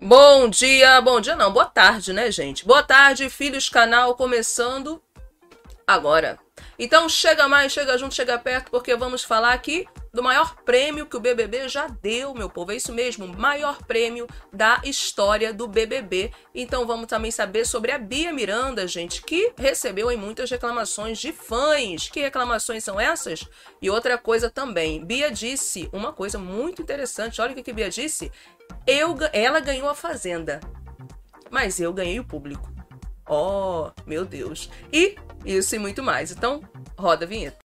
Bom dia, bom dia não, boa tarde, né, gente? Boa tarde, filhos canal começando agora. Então chega mais, chega junto, chega perto, porque vamos falar aqui do maior prêmio que o BBB já deu, meu povo. É isso mesmo, maior prêmio da história do BBB. Então vamos também saber sobre a Bia Miranda, gente, que recebeu aí muitas reclamações de fãs. Que reclamações são essas? E outra coisa também, Bia disse uma coisa muito interessante. Olha o que, que Bia disse. Eu, ela ganhou a fazenda, mas eu ganhei o público. Oh, meu Deus. E isso e muito mais. Então, roda a vinheta.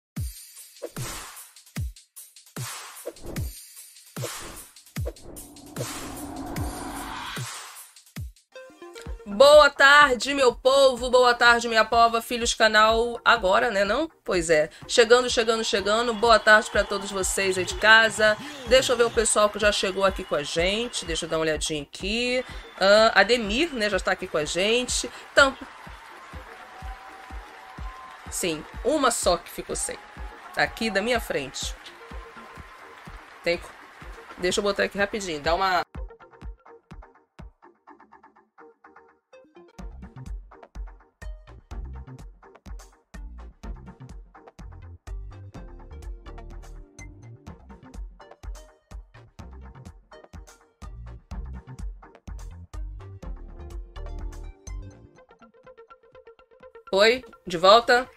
Boa tarde, meu povo, boa tarde, minha pova, filhos canal agora, né, não? Pois é. Chegando, chegando, chegando. Boa tarde para todos vocês aí de casa. Deixa eu ver o pessoal que já chegou aqui com a gente. Deixa eu dar uma olhadinha aqui. Uh, Ademir, né, já está aqui com a gente. Então, Sim, uma só que ficou sem. Aqui da minha frente. Tem... Deixa eu botar aqui rapidinho. Dá uma... Oi, de volta.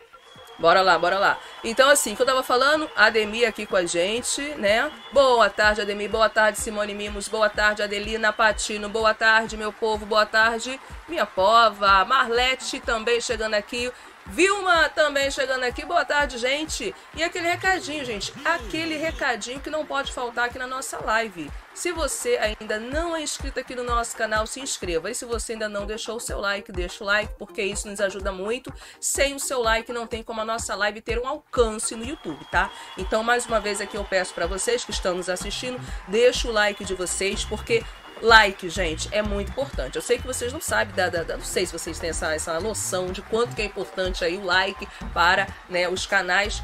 Bora lá, bora lá. Então, assim, que eu tava falando, Ademir aqui com a gente, né? Boa tarde, Ademir. Boa tarde, Simone Mimos. Boa tarde, Adelina Patino. Boa tarde, meu povo. Boa tarde, minha pova. Marlete também chegando aqui. Vilma também chegando aqui. Boa tarde, gente. E aquele recadinho, gente. Aquele recadinho que não pode faltar aqui na nossa live. Se você ainda não é inscrito aqui no nosso canal, se inscreva. E se você ainda não deixou o seu like, deixa o like, porque isso nos ajuda muito. Sem o seu like, não tem como a nossa live ter um alcance no YouTube, tá? Então, mais uma vez aqui eu peço para vocês que estão nos assistindo, deixa o like de vocês, porque like, gente, é muito importante. Eu sei que vocês não sabem, da, da, da, não sei se vocês têm essa, essa noção de quanto que é importante aí o like para né, os canais.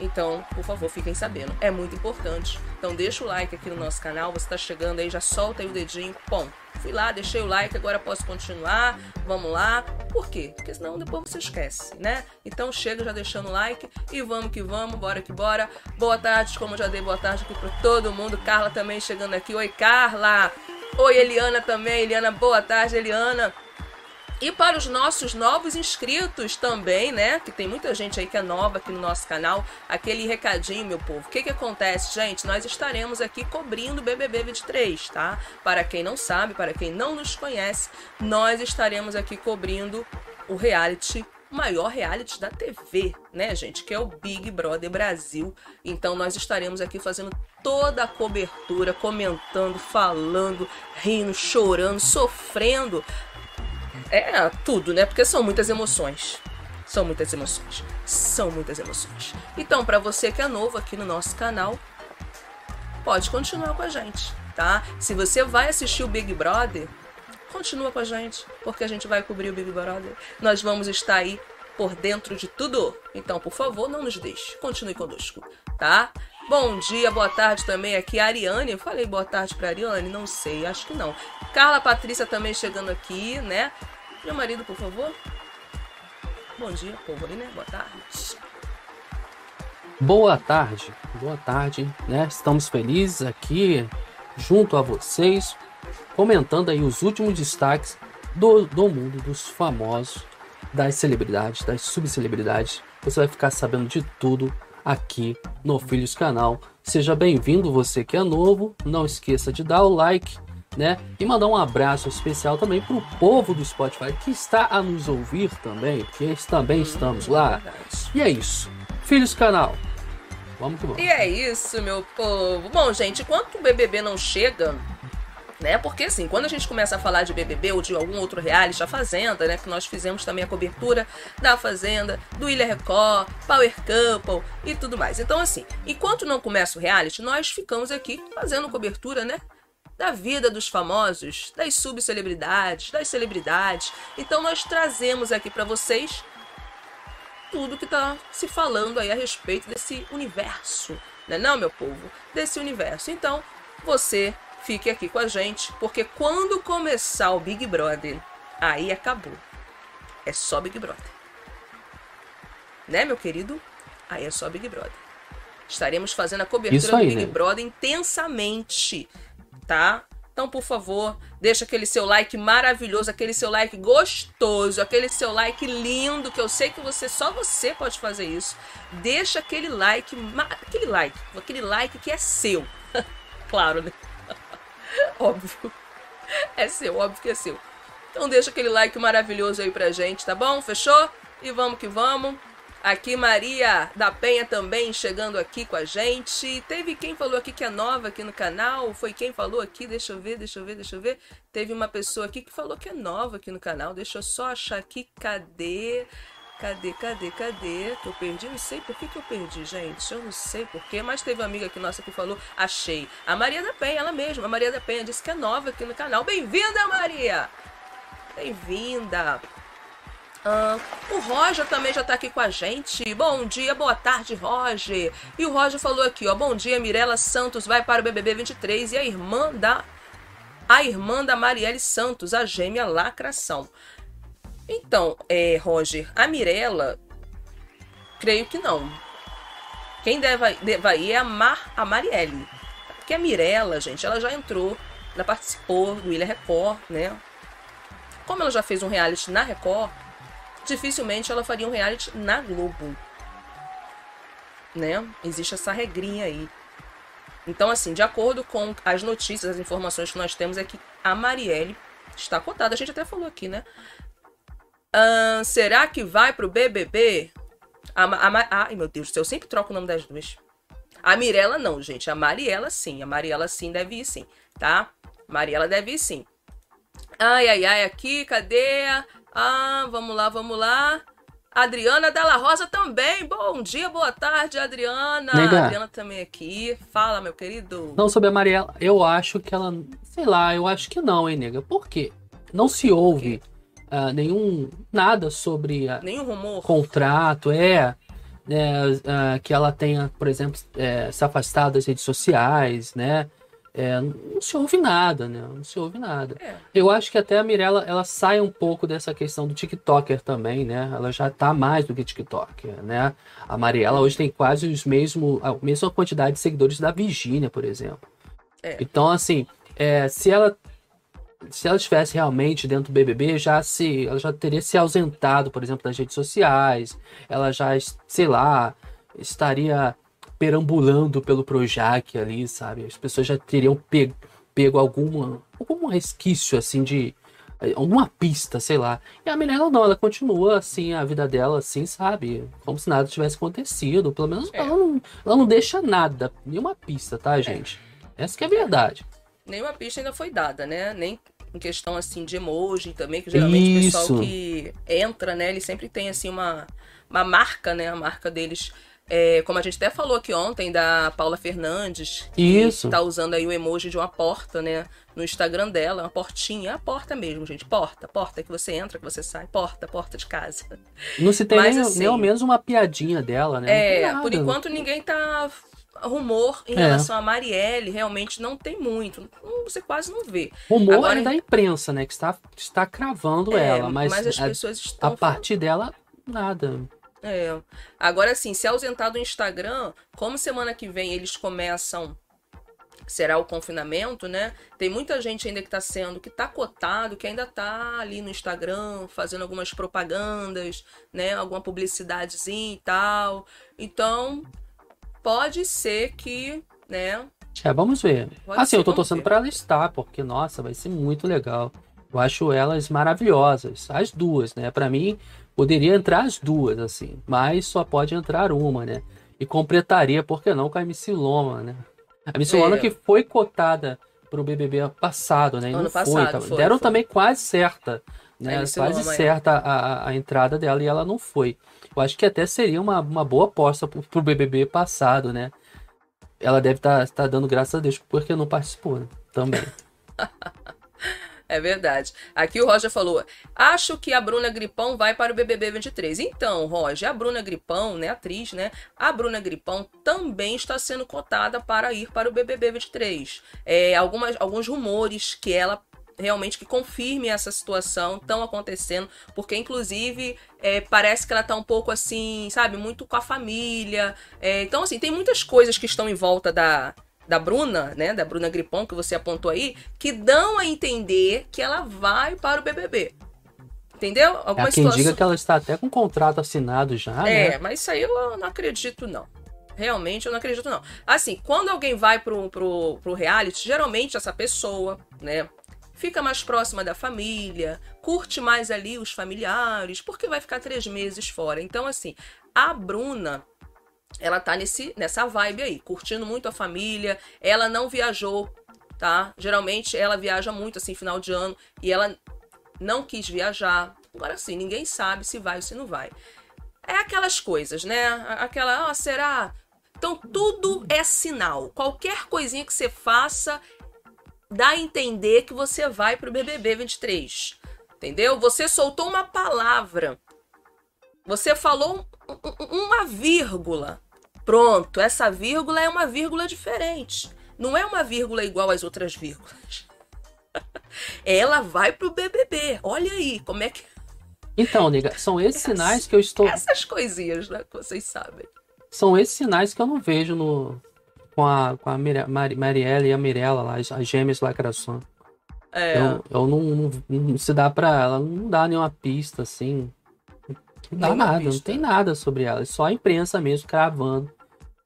Então, por favor, fiquem sabendo. É muito importante. Então deixa o like aqui no nosso canal. Você está chegando aí, já solta aí o dedinho. Bom, fui lá, deixei o like, agora posso continuar. Vamos lá. Por quê? Porque senão depois você esquece, né? Então chega já deixando o like e vamos que vamos, bora que bora. Boa tarde, como já dei boa tarde aqui para todo mundo. Carla também chegando aqui. Oi, Carla. Oi, Eliana também. Eliana, boa tarde, Eliana. E para os nossos novos inscritos também, né? Que tem muita gente aí que é nova aqui no nosso canal. Aquele recadinho, meu povo. O que que acontece, gente? Nós estaremos aqui cobrindo o BBB 23, tá? Para quem não sabe, para quem não nos conhece, nós estaremos aqui cobrindo o reality o maior reality da TV, né, gente? Que é o Big Brother Brasil. Então nós estaremos aqui fazendo toda a cobertura, comentando, falando, rindo, chorando, sofrendo é tudo, né? Porque são muitas emoções. São muitas emoções. São muitas emoções. Então, para você que é novo aqui no nosso canal, pode continuar com a gente, tá? Se você vai assistir o Big Brother, continua com a gente, porque a gente vai cobrir o Big Brother. Nós vamos estar aí por dentro de tudo. Então, por favor, não nos deixe. Continue conosco, tá? Bom dia, boa tarde também aqui. A Ariane, eu falei boa tarde para Ariane? Não sei, acho que não. Carla Patrícia também chegando aqui, né? Meu marido, por favor. Bom dia, povo aí, né? Boa tarde. Boa tarde, boa tarde, né? Estamos felizes aqui junto a vocês, comentando aí os últimos destaques do, do mundo dos famosos, das celebridades, das subcelebridades. Você vai ficar sabendo de tudo aqui no Filhos Canal. Seja bem-vindo, você que é novo. Não esqueça de dar o like, né? E mandar um abraço especial também para o povo do Spotify que está a nos ouvir também, porque também estamos lá. E é isso. Filhos Canal. Vamos que vamos. E é isso, meu povo. Bom, gente, enquanto o BBB não chega, né? Porque assim, quando a gente começa a falar de BBB ou de algum outro reality, a Fazenda, né? Que nós fizemos também a cobertura da Fazenda, do Ilha Record, Power Couple e tudo mais. Então, assim, enquanto não começa o reality, nós ficamos aqui fazendo cobertura, né? Da vida dos famosos, das subcelebridades, das celebridades. Então nós trazemos aqui para vocês tudo que está se falando aí a respeito desse universo, né não, meu povo? Desse universo. Então, você fique aqui com a gente, porque quando começar o Big Brother, aí acabou. É só Big Brother. Né, meu querido? Aí é só Big Brother. Estaremos fazendo a cobertura aí, do Big né? Brother intensamente, tá? Então, por favor, deixa aquele seu like maravilhoso, aquele seu like gostoso, aquele seu like lindo, que eu sei que você só você pode fazer isso. Deixa aquele like, aquele like, aquele like que é seu. claro, né? óbvio. É seu, óbvio que é seu. Então deixa aquele like maravilhoso aí pra gente, tá bom? Fechou? E vamos que vamos. Aqui Maria da Penha também chegando aqui com a gente. Teve quem falou aqui que é nova aqui no canal? Foi quem falou aqui? Deixa eu ver, deixa eu ver, deixa eu ver. Teve uma pessoa aqui que falou que é nova aqui no canal. Deixa eu só achar aqui. Cadê? Cadê, cadê, cadê? Que eu perdi? Não sei por que, que eu perdi, gente. Eu não sei por quê, mas teve uma amiga aqui nossa que falou, achei. A Maria da Penha, ela mesma. A Maria da Penha disse que é nova aqui no canal. Bem-vinda, Maria! Bem-vinda! Ah, o Roger também já tá aqui com a gente. Bom dia, boa tarde, Roger. E o Roger falou aqui, ó. Bom dia, Mirela Santos vai para o BBB 23 e a irmã da a irmã da Marielle Santos, a gêmea lacração. Então, é, Roger, a Mirella, creio que não. Quem deve, deve é a, Mar, a Marielle. Porque a Mirella, gente, ela já entrou, ela participou do Ilha Record, né? Como ela já fez um reality na Record, dificilmente ela faria um reality na Globo. Né? Existe essa regrinha aí. Então, assim, de acordo com as notícias, as informações que nós temos, é que a Marielle está cotada. A gente até falou aqui, né? Ahn, será que vai pro BBB? A, a, Ma- ai, meu Deus do céu, eu sempre troco o nome das duas. A Mirella não, gente. A Mariela sim. A Mariela sim deve ir sim, tá? Mariela deve ir sim. Ai, ai, ai, aqui, cadê? Ah, vamos lá, vamos lá. Adriana Della Rosa também. Bom dia, boa tarde, Adriana. Nega. Adriana também aqui. Fala, meu querido. Não sobre a Mariela, eu acho que ela. Sei lá, eu acho que não, hein, nega? Por quê? Não se ouve ah, nenhum. nada sobre a Nenhum rumor. contrato, é. é, ah, que ela tenha, por exemplo, é, se afastado das redes sociais, né? É, não se ouve nada, né? Não se ouve nada. É. Eu acho que até a Mirella, ela sai um pouco dessa questão do TikToker também, né? Ela já tá mais do que TikToker, né? A Mariela hoje tem quase os mesmo, a mesma quantidade de seguidores da Virgínia, por exemplo. É. Então, assim, é, se ela se ela estivesse realmente dentro do BBB, já se ela já teria se ausentado, por exemplo, das redes sociais. Ela já, sei lá, estaria perambulando pelo Projac ali, sabe? As pessoas já teriam pego, pego alguma algum resquício assim de alguma pista, sei lá. E a Mirella não, ela continua assim a vida dela assim, sabe? Como se nada tivesse acontecido. Pelo menos É. ela, não, ela não deixa nada, nenhuma pista, tá, gente? Essa que é a verdade. Nenhuma pista ainda foi dada, né? Nem em questão assim de emoji também, que geralmente o Isso. pessoal que entra, né, ele sempre tem assim uma, uma marca, né? A marca deles. É, como a gente até falou aqui ontem da Paula Fernandes, que Isso. tá usando aí o emoji de uma porta, né? No Instagram dela, uma portinha, a porta mesmo, gente. Porta, porta que você entra, que você sai, porta, porta de casa. Não se tem Mas, nem, assim, nem ao menos uma piadinha dela, né? É, por enquanto ninguém tá rumor em É. relação a Marielle, realmente não tem muito. Você quase não vê. Rumor Agora- é da imprensa, né? Que está, está cravando É, ela, mas, as a, pessoas estão a partir dela, nada. É. Agora sim, se ausentar do Instagram, como semana que vem eles começam será o confinamento, né? Tem muita gente ainda que tá sendo, que tá cotado, que ainda tá ali no Instagram, fazendo algumas propagandas, né? Alguma publicidadezinha e tal. Então, pode ser que, né? É, vamos ver. Pode assim, ser, eu tô torcendo pra ela estar, porque, nossa, vai ser muito legal. Eu acho elas maravilhosas, as duas, né? Pra mim, poderia entrar as duas, assim, mas só pode entrar uma, né? E completaria, por que não, com a MC Loma, né? A MC É. Loma que foi cotada pro BBB passado, né? E Ano não passado, foi, tá? foi, Deram foi. também quase certa, né? Quase Loma, certa a, a- a entrada dela e ela não foi. Eu acho que até seria uma, uma boa aposta pro, pro BBB passado, né? Ela deve estar dando graças a Deus porque não participou, né? Também. É verdade. Aqui o Roger falou: acho que a Bruna Gripão vai para o BBB 23. Então, Roger, a Bruna Gripão, né, atriz, né? A Bruna Gripão também está sendo cotada para ir para o BBB 23. É, algumas, alguns rumores que ela realmente que confirme essa situação estão acontecendo, porque inclusive é, parece que ela está um pouco assim, sabe, muito com a família. É, então, assim, tem muitas coisas que estão em volta da, da Bruna, né, da Bruna Gripon, que você apontou aí, que dão a entender que ela vai para o BBB. Entendeu? Alguma Há quem situação... diga que ela está até com contrato assinado já, É, né? mas isso aí eu não acredito, não. Realmente eu não acredito, não. Assim, quando alguém vai pro, pro, pro reality, geralmente essa pessoa, né, fica mais próxima da família, curte mais ali os familiares, porque vai ficar três meses fora. Então, assim, a Bruna, ela tá nesse, nessa vibe aí, curtindo muito a família. Ela não viajou, tá? Geralmente ela viaja muito assim, final de ano, e ela não quis viajar. Agora sim, ninguém sabe se vai ou se não vai. É aquelas coisas, né? Aquela, ah, será? Então tudo é sinal. Qualquer coisinha que você faça dá a entender que você vai pro BBB 23. Entendeu? Você soltou uma palavra. Você falou uma vírgula. Pronto, essa vírgula é uma vírgula diferente. Não é uma vírgula igual às outras vírgulas. Ela vai pro BBB. Olha aí como é que. Então, nega, são esses sinais que eu estou. Essas coisinhas, né? Que vocês sabem. São esses sinais que eu não vejo no, com a, com a Marielle e a Mirella lá, as, as gêmeas lacração. É. Eu, eu não, não, não, se dá pra ela, não dá nenhuma pista assim. Não nada, pista. não tem nada sobre elas. Só a imprensa mesmo cravando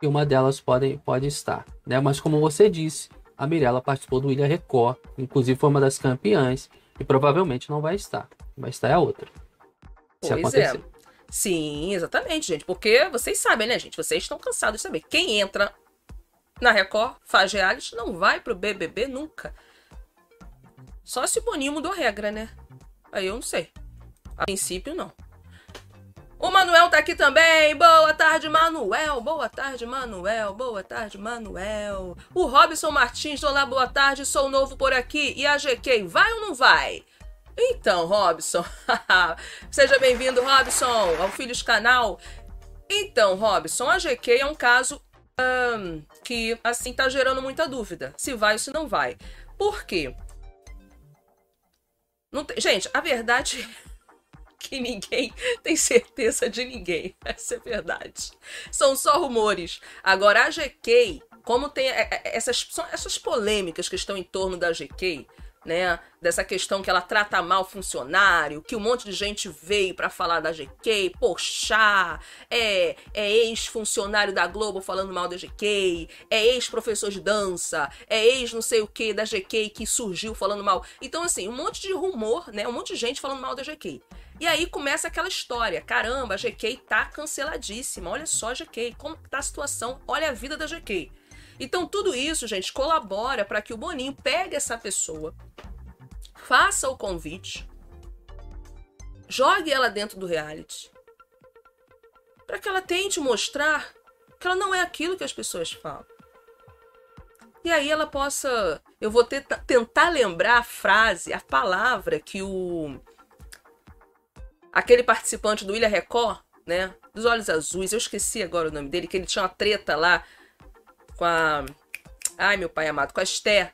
que uma delas pode, pode estar. Né? Mas como você disse, a Mirella participou do Ilha Record, inclusive foi uma das campeãs, e provavelmente não vai estar. Vai estar é a outra. Se pois acontecer. É. Sim, exatamente, gente. Porque vocês sabem, né, gente? Vocês estão cansados de saber. Quem entra na Record, faz reality, não vai pro BBB nunca. Só se o Boninho mudou a regra, né? Aí eu não sei. A princípio, não. O Manuel tá aqui também. Boa tarde, Manuel. Boa tarde, Manuel. Boa tarde, Manuel. O Robson Martins, olá, boa tarde. Sou novo por aqui. E a GK, vai ou não vai? Então, Robson. Seja bem-vindo, Robson, ao Filhos Canal. Então, Robson, a GK é um caso que, assim, tá gerando muita dúvida. Se vai ou se não vai. Por quê? Não tem... Gente, a verdade que ninguém tem certeza de ninguém. Essa é verdade. São só rumores. Agora, a GK, como tem é, é, essas, essas polêmicas que estão em torno da GK, né? Dessa questão que ela trata mal funcionário, que um monte de gente veio para falar da GK, poxa, é, é ex-funcionário da Globo falando mal da GK, é ex-professor de dança, é ex não sei o que da GK que surgiu falando mal. Então, assim, um monte de rumor, né? Um monte de gente falando mal da GK. E aí começa aquela história, caramba, a GK tá canceladíssima, olha só a GK, como tá a situação, olha a vida da GK. Então, tudo isso, gente, colabora para que o Boninho pegue essa pessoa, faça o convite, jogue ela dentro do reality, para que ela tente mostrar que ela não é aquilo que as pessoas falam. E aí ela possa. Eu vou tentar lembrar a frase, a palavra que o. Aquele participante do Ilha Record, né? Dos Olhos Azuis, eu esqueci agora o nome dele, que ele tinha uma treta lá com a. Ai, meu pai amado, com a Esté.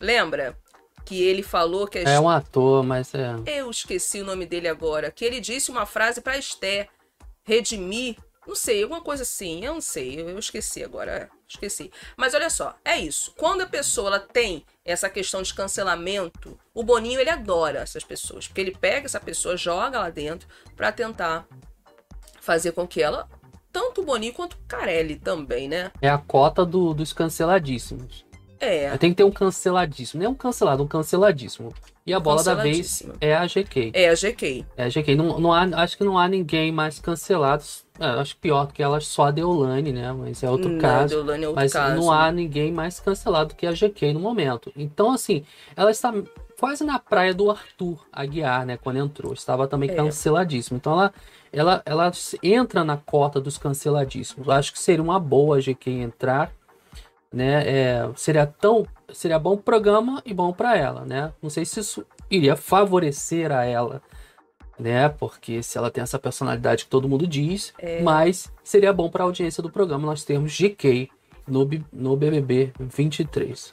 Lembra? Que ele falou que a É um ator, mas é. Eu esqueci o nome dele agora. Que ele disse uma frase pra Esté. Redimir. Não sei, alguma coisa assim. Eu não sei, eu esqueci agora. Esqueci. Mas olha só, é isso. Quando a pessoa ela tem essa questão de cancelamento, o Boninho ele adora essas pessoas. Porque ele pega essa pessoa, joga lá dentro para tentar fazer com que ela tanto o Boninho quanto o Carelli também, né? É a cota do, dos canceladíssimos. É. Tem que ter um canceladíssimo. Não é um cancelado, um canceladíssimo. E a bola da vez é a GK. É a GK. É a GK. Não, não há, acho que não há ninguém mais cancelado. É, acho pior do que ela, só a Deolane, né? Mas é outro não, caso. Deolane é outro mas caso. não há ninguém mais cancelado que a GK no momento. Então, assim, ela está quase na praia do Arthur Aguiar, né? Quando entrou. Estava também é. canceladíssimo. Então ela ela, ela entra na cota dos canceladíssimos. Eu acho que seria uma boa a GQ entrar, né? É, seria tão seria bom pro programa e bom para ela, né? Não sei se isso iria favorecer a ela, né? Porque se ela tem essa personalidade que todo mundo diz, é. mas seria bom para a audiência do programa nós termos GK no, no BBB 23.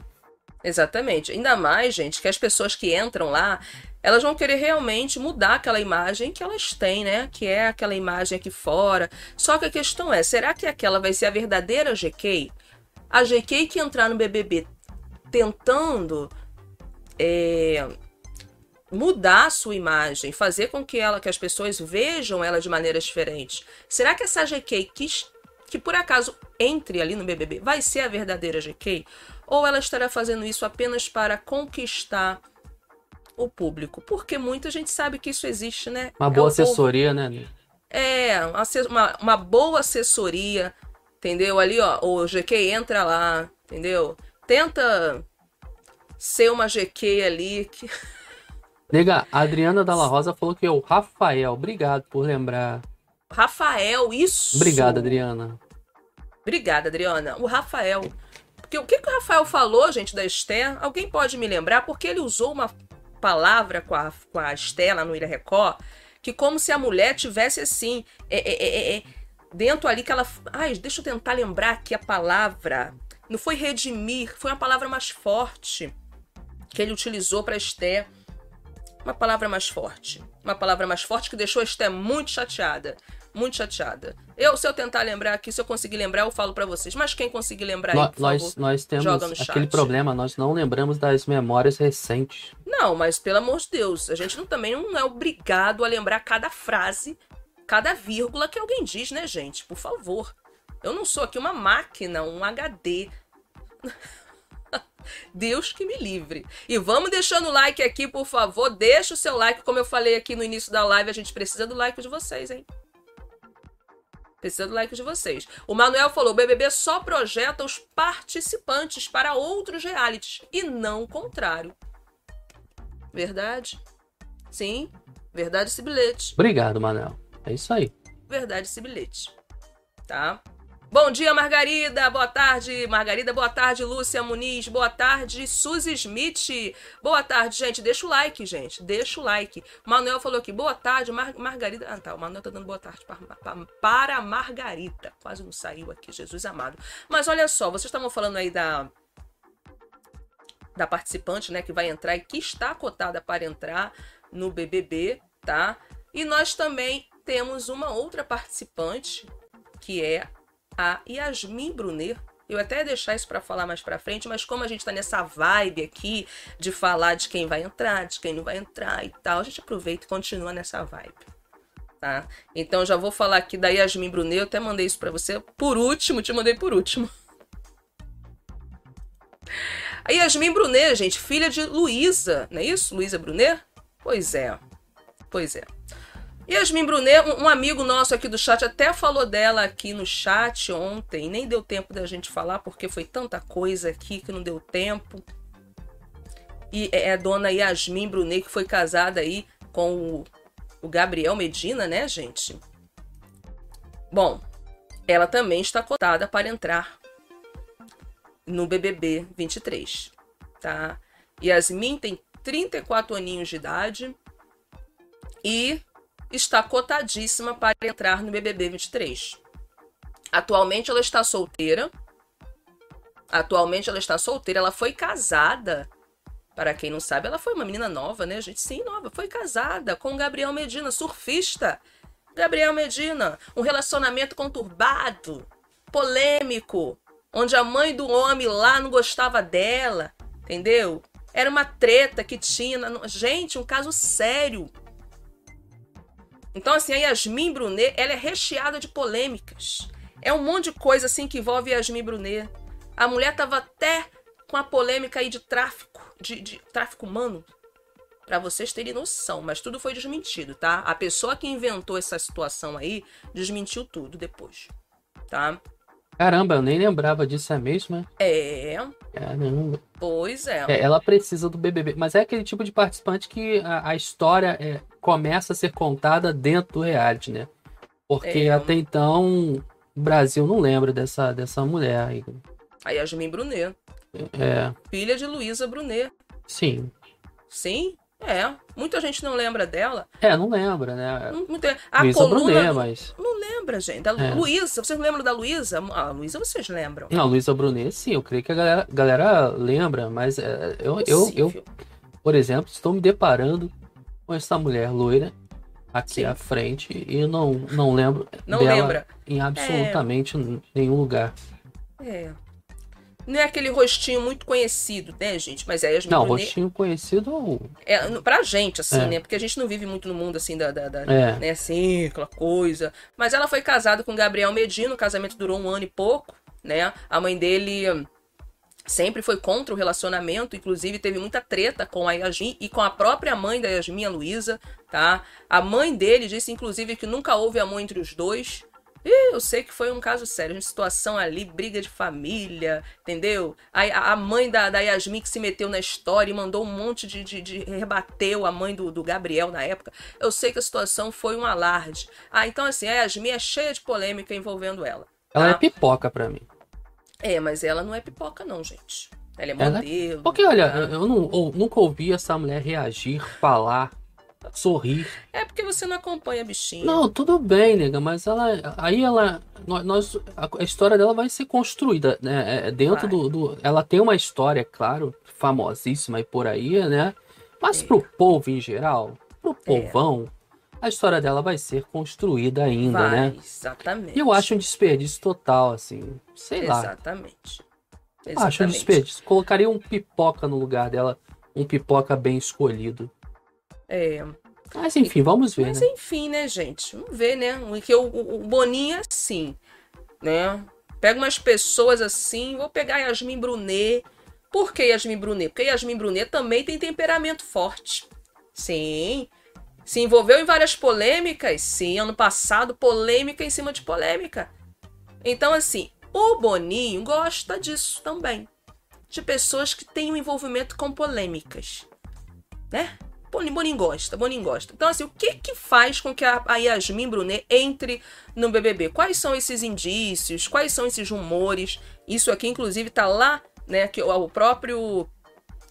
Exatamente. Ainda mais, gente, que as pessoas que entram lá, elas vão querer realmente mudar aquela imagem que elas têm, né? Que é aquela imagem aqui fora. Só que a questão é, será que aquela vai ser a verdadeira GK? A GK que entrar no BBB tentando é, mudar a sua imagem, fazer com que ela, que as pessoas vejam ela de maneiras diferentes. Será que essa GK que, que por acaso entre ali no BBB vai ser a verdadeira GK? Ou ela estará fazendo isso apenas para conquistar o público? Porque muita gente sabe que isso existe, né? Uma boa é assessoria, povo... né? É, uma, uma boa assessoria, entendeu? Ali, ó, o GQ entra lá, entendeu? Tenta ser uma GQ ali que. Nega, a Adriana Dalla Rosa falou que é o Rafael. Obrigado por lembrar. Rafael, isso! Obrigado, Adriana. Obrigada, Adriana. O Rafael. Porque o que, que o Rafael falou, gente, da Esther? Alguém pode me lembrar? Porque ele usou uma palavra com a, com a Esther lá no Ilha Record, que como se a mulher tivesse assim, é, é, é, é, dentro ali que ela. Ai, deixa eu tentar lembrar aqui a palavra. Não foi redimir, foi uma palavra mais forte que ele utilizou para Esther. Uma palavra mais forte. Uma palavra mais forte que deixou a Esther muito chateada muito chateada. Eu, se eu tentar lembrar aqui, se eu conseguir lembrar, eu falo para vocês. Mas quem conseguir lembrar aí, por nós, favor, nós temos aquele problema, nós não lembramos das memórias recentes. Não, mas pelo amor de Deus, a gente não, também não é obrigado a lembrar cada frase, cada vírgula que alguém diz, né, gente? Por favor. Eu não sou aqui uma máquina, um HD. Deus que me livre. E vamos deixando o like aqui, por favor. Deixa o seu like, como eu falei aqui no início da live, a gente precisa do like de vocês, hein? Precisa do like de vocês. O Manuel falou: o BBB só projeta os participantes para outros realities e não o contrário. Verdade? Sim, verdade esse bilhete. Obrigado, Manuel. É isso aí. Verdade esse bilhete. Tá? Bom dia, Margarida. Boa tarde, Margarida. Boa tarde, Lúcia Muniz. Boa tarde, Suzy Smith. Boa tarde, gente. Deixa o like, gente. Deixa o like. Manuel falou aqui. Boa tarde, Mar Margarida. Ah, tá. O Manuel tá dando boa tarde para, para, para Margarida. Quase não saiu aqui, Jesus amado. Mas olha só, vocês estavam falando aí da da participante, né, que vai entrar e que está cotada para entrar no BBB, tá? E nós também temos uma outra participante que é a Yasmin Brunet. Eu até ia deixar isso para falar mais para frente, mas como a gente tá nessa vibe aqui de falar de quem vai entrar, de quem não vai entrar e tal, a gente aproveita e continua nessa vibe. Tá? Então já vou falar aqui da Yasmin Brunet, eu até mandei isso para você por último, te mandei por último. A Yasmin Brunet, gente, filha de Luísa, não é isso? Luísa Brunet? Pois é. Pois é. Yasmin Brunet, um amigo nosso aqui do chat, até falou dela aqui no chat ontem. Nem deu tempo da gente falar, porque foi tanta coisa aqui que não deu tempo. E é a é dona Yasmin Brunet, que foi casada aí com o, o Gabriel Medina, né, gente? Bom, ela também está cotada para entrar no BBB 23, tá? Yasmin tem 34 aninhos de idade e está cotadíssima para entrar no BBB 23. Atualmente ela está solteira. Atualmente ela está solteira. Ela foi casada. Para quem não sabe, ela foi uma menina nova, né, gente? Sim, nova. Foi casada com Gabriel Medina, surfista. Gabriel Medina, um relacionamento conturbado, polêmico, onde a mãe do homem lá não gostava dela, entendeu? Era uma treta que tinha. Gente, um caso sério. Então, assim, a Yasmin Brunet, ela é recheada de polêmicas. É um monte de coisa, assim, que envolve Yasmin Brunet. A mulher tava até com a polêmica aí de tráfico, de, de tráfico humano. Para vocês terem noção, mas tudo foi desmentido, tá? A pessoa que inventou essa situação aí desmentiu tudo depois, tá? Caramba, eu nem lembrava disso, é mesmo, né? É. Caramba. Pois é. é. Ela precisa do BBB, mas é aquele tipo de participante que a, a história é, começa a ser contada dentro do reality, né? Porque é. até então o Brasil não lembra dessa, dessa mulher aí. A Yasmin Brunet. É, Filha de Luísa Brunet. sim. Sim, é. Muita gente não lembra dela. É, não lembra, né? Tem- A Luísa coluna. Brunet, mas. Não lembra, gente. Da É. Luísa. Vocês lembram da Luísa? A Luísa vocês lembram. Não, Luísa Brunet, sim, eu creio que a galera, galera lembra, mas é, eu, eu, eu, Possível. por exemplo, estou me deparando com essa mulher loira aqui Sim. à frente e não, não lembro Não dela lembra. em absolutamente nenhum lugar. É. Não é aquele rostinho muito conhecido, né, gente? Mas é a Yasmin Não, Brunet. rostinho conhecido É, no- pra gente, assim, É. né? Porque a gente não vive muito no mundo, assim, da, da, da- É. né, assim, aquela coisa. Mas ela foi casada com Gabriel Medina, o casamento durou um ano e pouco, né? A mãe dele sempre foi contra o relacionamento, inclusive teve muita treta com a Yasmin e com a própria mãe da Yasmin, a Luísa, tá? A mãe dele disse, inclusive, que nunca houve amor entre os dois. E eu sei que foi um caso sério, uma situação ali, briga de família, entendeu? A, a- mãe da, da Yasmin que se meteu na história e mandou um monte de, de, de rebateu a mãe do, do Gabriel na época. Eu sei que a situação foi um alarde. Ah, então assim, a Yasmin é cheia de polêmica envolvendo ela. Ela é tá? pipoca pra mim. É, mas ela não é pipoca, não, gente. Ela é Ela é- modelo. Porque, olha, eu não- eu nunca ouvi essa mulher reagir, falar, sorrir. É porque você não acompanha a bichinha. Não, tudo bem, nega, mas ela. Aí ela. nó- Nós, a, história dela vai ser construída, né? É, Dentro Vai. do, do- Ela tem uma história, claro, famosíssima e por aí, né? Mas É. pro povo em geral, pro povão, a história dela vai ser construída ainda, Vai, né? exatamente. E eu acho um desperdício total, assim. Sei lá. Exatamente. Acho um Exatamente. desperdício. Colocaria um pipoca no lugar dela. Um pipoca bem escolhido. É. Mas enfim, vamos ver, Mas né? enfim, né, gente? Vamos ver, né? Que o, o, o Boninho é assim, né? Pega umas pessoas assim, vou pegar Yasmin Brunet. Por que Yasmin Brunet? Porque Yasmin Brunet também tem temperamento forte. Sim. Se envolveu em várias polêmicas. Sim, ano passado, polêmica em cima de polêmica. Então, assim, o Boninho gosta disso também. De pessoas que têm um envolvimento com polêmicas. Né? Boninho, gosta, Boninho gosta. Então, assim, o que que faz com que a, Yasmin Brunet entre no BBB? Quais são esses indícios? Quais são esses rumores? Isso aqui, inclusive, tá lá, né, que o próprio...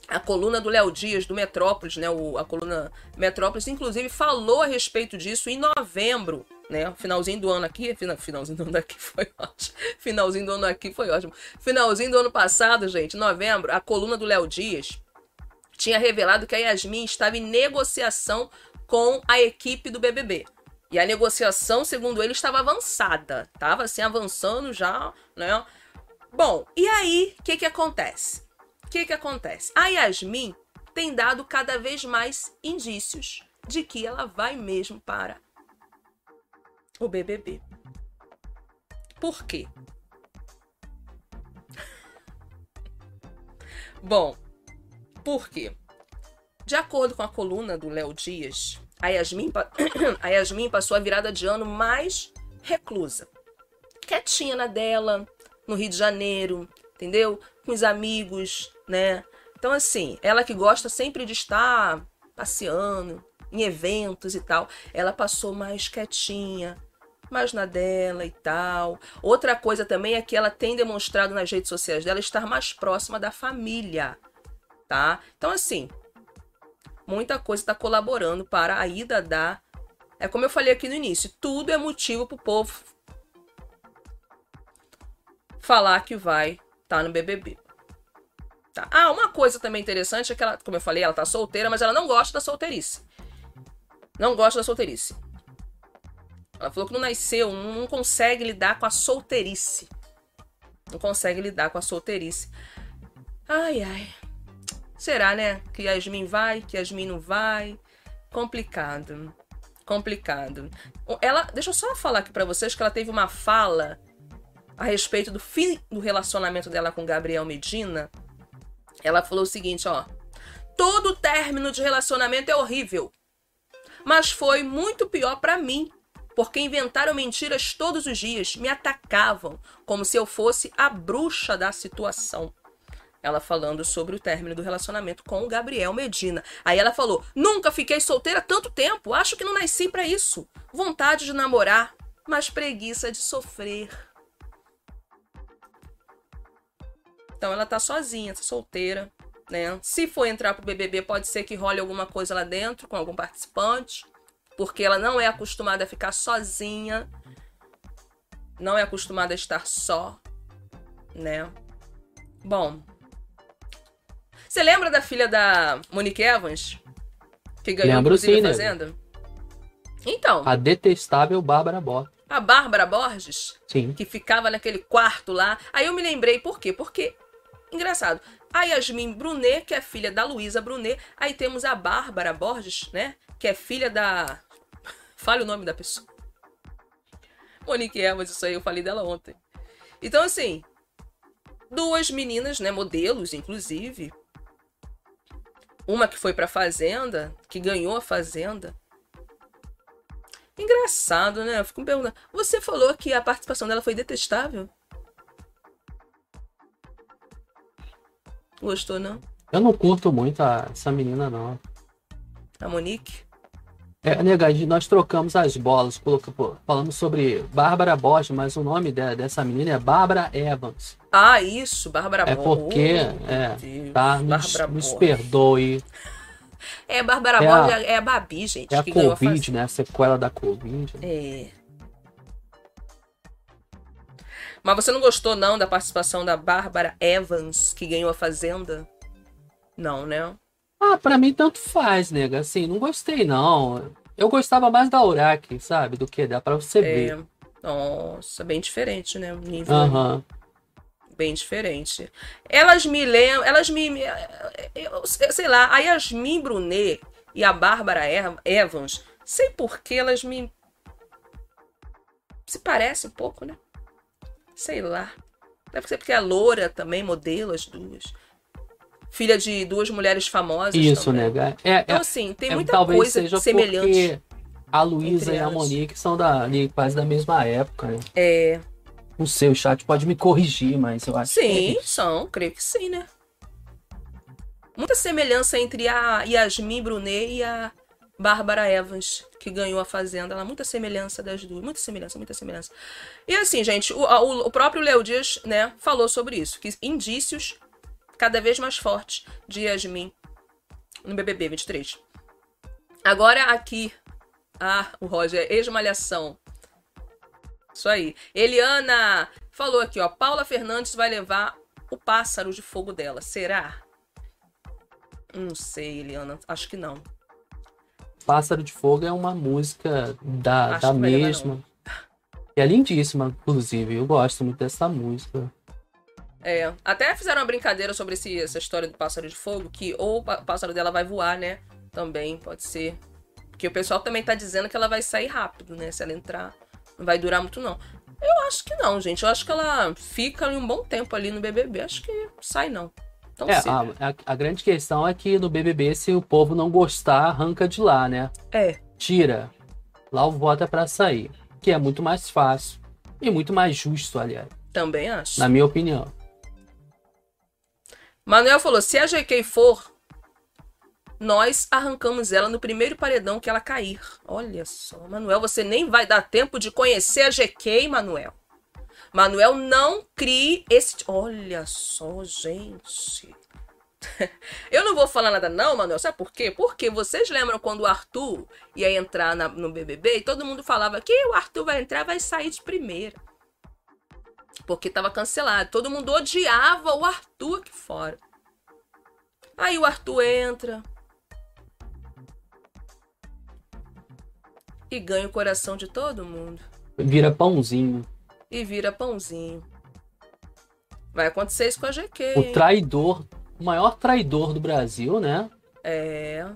A coluna do Léo Dias, do Metrópolis, né? O, a coluna Metrópolis, inclusive, falou a respeito disso em novembro, né? Finalzinho do ano aqui, fina- finalzinho do ano aqui foi ótimo. Finalzinho do ano aqui foi ótimo. Finalzinho do ano passado, gente, novembro, a coluna do Léo Dias tinha revelado que a Yasmin estava em negociação com a equipe do BBB. E a negociação, segundo ele, estava avançada. Estava assim, avançando já, né? Bom, e aí, o que que acontece? Que que acontece? A Yasmin tem dado cada vez mais indícios de que ela vai mesmo para o BBB. Por quê? Bom, por quê? De acordo com a coluna do Léo Dias, a Yasmin, a Yasmin passou a virada de ano mais reclusa. Quietinha na dela, no Rio de Janeiro, entendeu? Com os amigos, né? Então, assim, ela que gosta sempre de estar passeando em eventos e tal, ela passou mais quietinha, mais na dela e tal. Outra coisa também é que ela tem demonstrado nas redes sociais dela estar mais próxima da família, tá? Então, assim, muita coisa está colaborando para a ida da. É como eu falei aqui no início, tudo é motivo pro povo falar que vai estar no BBB. Tá. Ah, uma coisa também interessante é que ela, como eu falei, ela tá solteira, mas ela não gosta da solteirice. Não gosta da solteirice. Ela falou que não nasceu, não consegue lidar com a solteirice. Não consegue lidar com a solteirice. Ai, ai. Será, né? Que Yasmin vai, que Yasmin não vai. Complicado. Complicado. Ela, deixa eu só falar aqui pra vocês que ela teve uma fala a respeito do fim do relacionamento dela com Gabriel Medina. Ela falou o seguinte, ó: Todo término de relacionamento é horrível, mas foi muito pior pra mim, porque inventaram mentiras todos os dias, me atacavam como se eu fosse a bruxa da situação. Ela falando sobre o término do relacionamento com o Gabriel Medina. Aí ela falou: Nunca fiquei solteira tanto tempo, acho que não nasci pra isso. Vontade de namorar, mas preguiça de sofrer. Então ela tá sozinha, tá solteira, né? Se for entrar pro BBB, pode ser que role alguma coisa lá dentro com algum participante, porque ela não é acostumada a ficar sozinha, não é acostumada a estar só, né? Bom. Você lembra da filha da Monique Evans? Que ganhou Lembro sim, a né? Fazenda? Então, A detestável Bárbara Borges. a Bárbara Borges, Sim. que ficava naquele quarto lá. Aí eu me lembrei, por quê? Porque, engraçado, a Yasmin Brunet, que é filha da Luísa Brunet, aí temos a Bárbara Borges, né? Que é filha da. Fale o nome da pessoa. Monique Evans, isso aí eu falei dela ontem. Então, assim, duas meninas, né? Modelos, inclusive. Uma que foi pra Fazenda, que ganhou a Fazenda. Engraçado, né? Eu fico me perguntando. Você falou que a participação dela foi detestável? Gostou, não? Eu não curto muito a- essa menina, não. A Monique? É, nega, nós trocamos as bolas, coloca- pô, falamos sobre Bárbara Borges, mas o nome de- dessa menina é Bárbara Evans. Ah, isso, Bárbara É porque, Oh, é, Deus, Tá? Nos, nos perdoe. É, Bárbara É Borges é a Babi, gente, É a Covid, né? A sequela da Covid. É. Mas você não gostou, não, da participação da Bárbara Evans, que ganhou a Fazenda? Não, né? Ah, pra mim tanto faz, nega. Assim, não gostei, não. Eu gostava mais da Uraki, sabe? Do que dá pra você ver. É. Nossa, bem diferente, né? O nível Aham. bem diferente. Elas me lembram, elas me, eu, sei lá, a Yasmin Brunet e a Bárbara Evans, sei por que elas me se parecem um pouco, né? Sei lá. Deve ser porque é loura também, modelo as duas. Filha de duas mulheres famosas Isso, também. nega. É, Então é, assim, tem é- muita talvez coisa seja semelhante. porque a Luísa e a. Monique são da, ali, quase da mesma época, né? É, Não sei, o chat pode me corrigir, mas eu acho Sim, que são, creio que sim, né? Muita semelhança entre a Yasmin Brunet e a Bárbara Evans, que ganhou a Fazenda. Ela, muita semelhança das duas. Muita semelhança, muita semelhança. E assim, gente, o, o- o próprio Léo Dias, né, falou sobre isso. Que indícios cada vez mais fortes de Yasmin no BBB 23. Agora aqui, ah, o Roger, ex-malhação. Isso aí. Eliana falou aqui, ó. Paula Fernandes vai levar o pássaro de fogo dela. Será? Não sei, Eliana. Acho que não. Pássaro de Fogo é uma música da, Acho da mesma. E é lindíssima, inclusive. Eu gosto muito dessa música. É, até fizeram uma brincadeira sobre esse- essa história do pássaro de fogo, que ou o pá- pássaro dela vai voar, né? Também, pode ser. Porque o pessoal também tá dizendo que ela vai sair rápido, né? Se ela entrar, não vai durar muito, não. Eu acho que não, gente. Eu acho que ela fica um bom tempo ali no BBB. Acho que sai, não. Tão É, a- a grande questão é que no BBB, se o povo não gostar, arranca de lá, né? É. Tira. Lá o voto é pra sair. Que é muito mais fácil. E muito mais justo, aliás. Também acho. Na minha opinião. Manuel falou: se a GK for, nós arrancamos ela no primeiro paredão que ela cair. Olha só, Manuel, você nem vai dar tempo de conhecer a GK, Manuel. Manuel, não crie esse. Olha só, gente. Eu não vou falar nada, não, Manuel. Sabe por quê? Porque vocês lembram quando o Arthur ia entrar na- no BBB e todo mundo falava que o Arthur vai entrar vai sair de primeira. Porque tava cancelado. Todo mundo odiava o Arthur aqui fora. Aí o Arthur entra. E ganha o coração de todo mundo. Vira pãozinho. E vira pãozinho. Vai acontecer isso com a GQ. O hein? traidor, o maior traidor do Brasil, né? É,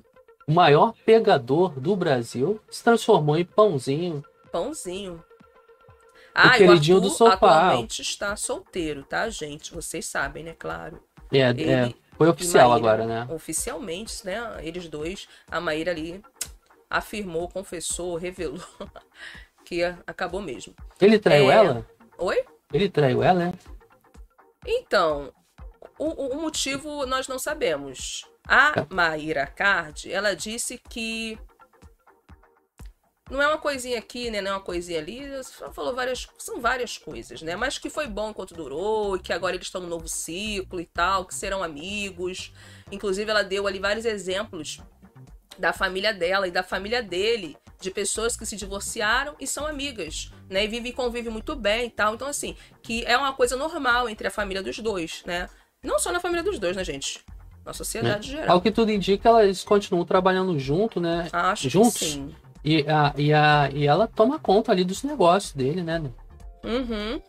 O maior pegador do Brasil se transformou em pãozinho. pãozinho. Ah, o queridinho Arthur do sofá. atualmente está solteiro, tá, gente? Vocês sabem, né? Claro. É, Ele é, foi oficial Maíra, agora, né? Oficialmente, né? Eles dois, a Maíra ali afirmou, confessou, revelou que acabou mesmo. Ele traiu É. ela? Oi? Ele traiu ela, né? Então, o, o- motivo nós não sabemos. A Tá. Maíra Card, ela disse que Não é uma coisinha aqui, né? Não é uma coisinha ali. Só falou várias. São várias coisas, né? Mas que foi bom enquanto durou, e que agora eles estão no novo ciclo e tal, que serão amigos. Inclusive, ela deu ali vários exemplos da família dela e da família dele, de pessoas que se divorciaram e são amigas, né? E vivem e convivem muito bem e tal. Então, assim, que é uma coisa normal entre a família dos dois, né? Não só na família dos dois, né, gente? Na sociedade É. geral. Ao que tudo indica, eles continuam trabalhando junto, né? Acho juntos. que sim. E, a, e, a, e ela toma conta ali dos negócios dele, né? Uhum.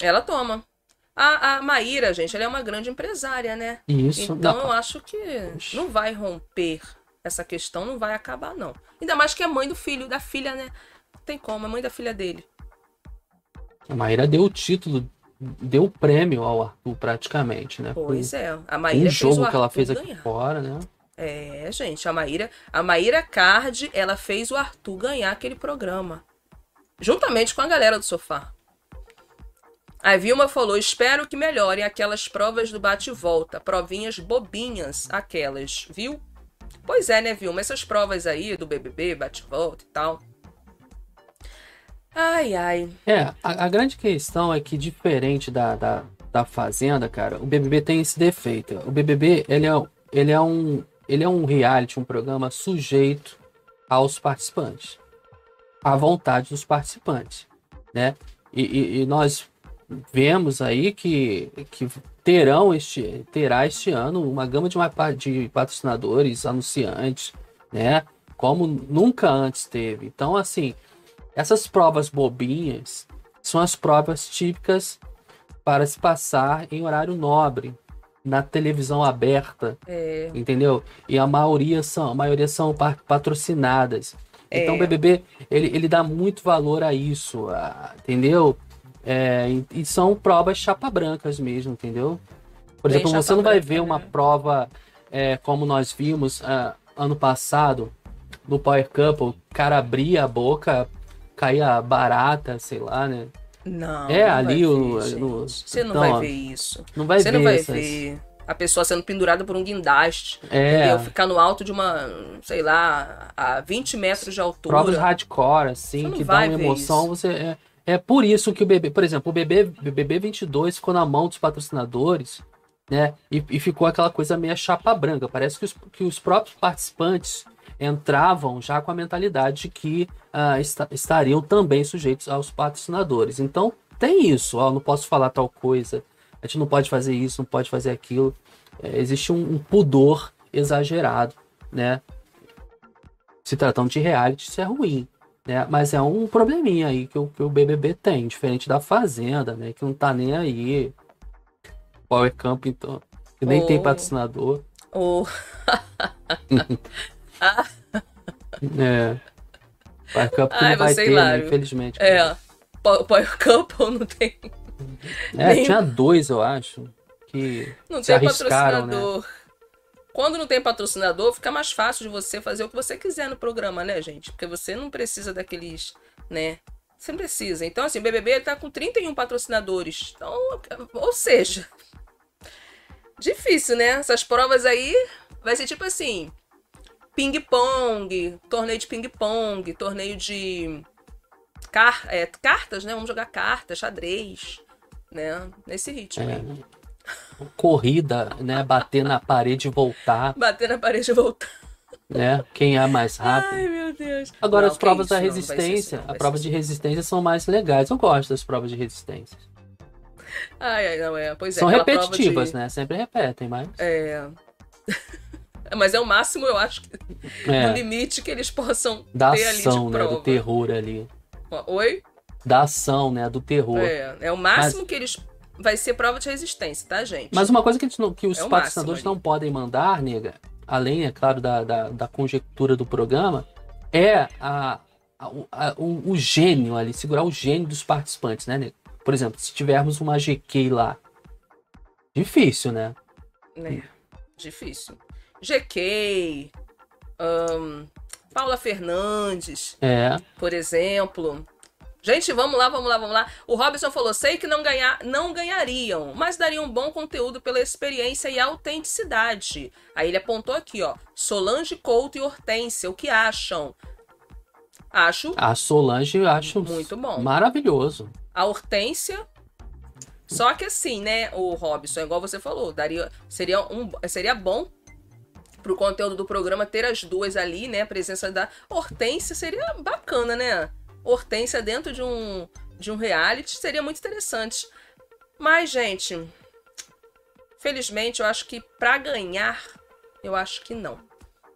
Ela toma. A, a Maíra, gente, ela é uma grande empresária, né? Isso. Então Não, eu acho que não vai romper essa questão, não vai acabar, não. Ainda mais que é mãe do filho, da filha, né? Não tem como, é mãe da filha dele. A Maíra deu o título, deu o prêmio ao Arthur, praticamente, né? Pois é. A um Maíra fez jogo o que ela fez aqui ganhar. fora, né? É, gente, a Maíra, a Maíra Card, ela fez o Arthur ganhar aquele programa. Juntamente com a galera do sofá. A Vilma falou: espero que melhorem aquelas provas do bate e volta. Provinhas bobinhas, aquelas, viu? Pois é, né, Vilma? Essas provas aí do BBB, bate e volta e tal. Ai, ai. É, a, a grande questão é que, diferente da, da, da Fazenda, cara, o BBB tem esse defeito. O BBB, ele é, ele é, um, ele é um reality, um programa sujeito aos participantes. À vontade dos participantes, né? E, e- e nós vemos aí que, que terão este, terá este ano uma gama de, ma- de patrocinadores, anunciantes, né? Como nunca antes teve. Então, assim, essas provas bobinhas são as provas típicas para se passar em horário nobre, na televisão aberta, É, entendeu? E a maioria são, a maioria são pa- patrocinadas. Então É. o BBB, ele, ele dá muito valor a isso, a- entendeu? É, e, e são provas chapa brancas mesmo, entendeu? Por Bem exemplo, você não vai branca, ver uma né? prova é, como nós vimos ah, ano passado no Power Couple, o cara abria a boca, caía barata, sei lá, né? não. É, não ali vai o- ver, no-. Você não então, vai ver isso. Não vai Você ver não vai essas- ver a pessoa sendo pendurada por um guindaste. É, Entendeu? Ficar no alto de uma, sei lá, a 20 metros de altura. provas hardcore, Você assim, que dá uma emoção. isso. Você é, é por isso que o bebê, por exemplo, o bebê, bebê 22 ficou na mão dos patrocinadores, né? E, e ficou aquela coisa meio chapa branca. Parece que os, que os próprios participantes entravam já com a mentalidade de que ah, esta- estariam também sujeitos aos patrocinadores. Então tem isso, ó, não posso falar tal coisa, a gente não pode fazer isso, não pode fazer aquilo. É, existe um, um pudor exagerado, né? Se tratando de reality, isso é ruim, né? Mas é um probleminha aí que o, que o BBB tem, diferente da Fazenda, né? Que não tá nem aí. Power Camp, então, que nem tem Oh. patrocinador. Ou É. Power Camp que Ai, não vai ter, né? Infelizmente. é, Po- Power Couple não tem, É, nem- tinha dois, eu acho, que não se tem arriscaram, né? Quando não tem patrocinador, fica mais fácil de você fazer o que você quiser no programa, né, gente? Porque você não precisa daqueles, né? Você não precisa. Então, assim, o BBB tá com 31 patrocinadores. Então, ou seja, difícil, né? Essas provas aí vai ser tipo assim: ping-pong, torneio de ping-pong, torneio de car é, cartas, né? Vamos jogar cartas, xadrez, né? Nesse ritmo. É. Corrida, né? Bater na parede e voltar, Bater na parede e voltar. né? Quem é mais rápido. Ai, meu Deus. Agora, Não, as provas isso, da resistência, não, a prova ser de resistência são mais legais. Eu gosto das provas de resistência. Ai, ai, não, é. Pois é. são repetitivas, de- né? Sempre repetem, mas. É. Mas é o máximo, eu acho, que- É, limite que eles possam da ter ali ação, de né? prova. Do terror ali. Oi? Da ação, né? Do terror. É, é o máximo que eles. Vai ser prova de resistência, tá, gente? Mas uma coisa que, não- que os É patrocinadores máximo não podem mandar, nega, além, é claro, da, da, da conjectura do programa, é a, a- o- a- o, o gênio ali, segurar o gênio dos participantes, né, nega? Por exemplo, se tivermos uma GK lá, difícil, né? É, difícil. GK, ahn, Paula Fernandes, É, por exemplo. Gente, vamos lá, vamos lá, vamos lá. O Robson falou: sei que não, ganhar, não ganhariam, mas dariam bom conteúdo pela experiência e autenticidade. Aí ele apontou aqui, ó. Solange Couto e Hortência, o que acham? Acho. A Solange eu acho muito bom. Maravilhoso. A Hortência. Só que assim, né, o Robson, igual você falou, daria seria um seria bom pro conteúdo do programa ter as duas ali, né? A presença da Hortência seria bacana, né? Hortência dentro de um de um reality seria muito interessante. Mas, gente, felizmente eu acho que para ganhar, eu acho que não.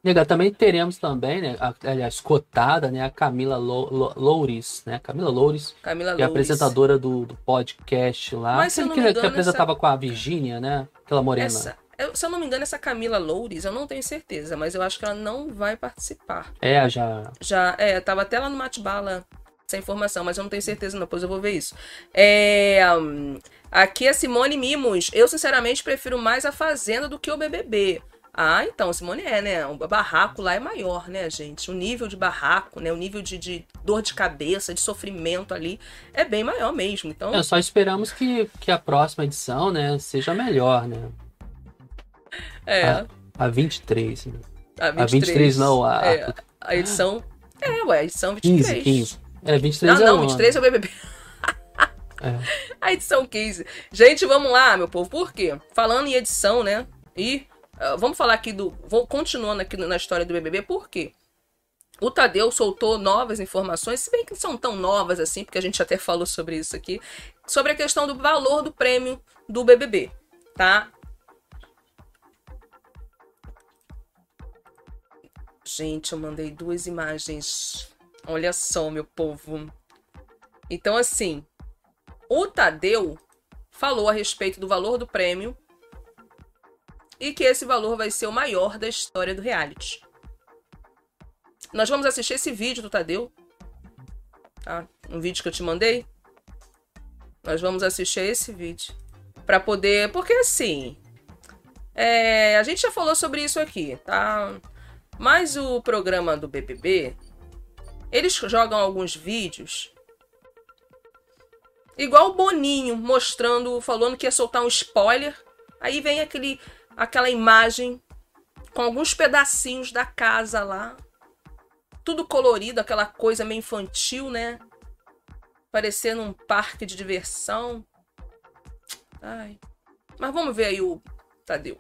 Nega, também teremos também, né, a, aliás, cotada, né, a Camila Louris, né, Camila Louris, Camila que é apresentadora do, do podcast lá, Mas, que, que, que apresentava essa... com a Virgínia, né, aquela morena. Essa, eu, se eu não me engano, essa Camila Loures, eu não tenho certeza, mas eu acho que ela não vai participar. É, já. Já, é, tava até lá no Mate-Bala essa informação, mas eu não tenho certeza, não, depois eu vou ver isso. É, um, aqui é Simone Mimos. Eu, sinceramente, prefiro mais a Fazenda do que o BBB. Ah, então, Simone é, né? O barraco lá é maior, né, gente? O nível de barraco, né? O nível de, de dor de cabeça, de sofrimento ali é bem maior mesmo. Então... É, só esperamos que, que a próxima edição, né, seja melhor, né? É. A, a 23, né? A 23, a 23 não, a, é, a edição. É, ué, a edição 23. 15, 15. É, 23 não, é não, 23 é o BBB. É. A edição 15. Gente, vamos lá, meu povo. Por quê? Falando em edição, né? E uh, vamos falar aqui do. Vou continuando aqui na história do BBB. Por quê? O Tadeu soltou novas informações, se bem que não são tão novas assim, porque a gente até falou sobre isso aqui, sobre a questão do valor do prêmio do BBB, tá? Gente, eu mandei duas imagens. Olha só, meu povo. Então, assim, o Tadeu falou a respeito do valor do prêmio e que esse valor vai ser o maior da história do reality. Nós vamos assistir esse vídeo do Tadeu, tá? Um vídeo que eu te mandei. Nós vamos assistir esse vídeo para poder, porque assim, é, a gente já falou sobre isso aqui, tá? Mas o programa do BBB, eles jogam alguns vídeos igual o Boninho mostrando, falando que ia soltar um spoiler. Aí vem aquele aquela imagem com alguns pedacinhos da casa lá. Tudo colorido, aquela coisa meio infantil, né? Parecendo um parque de diversão. Ai. Mas vamos ver aí o Tadeu.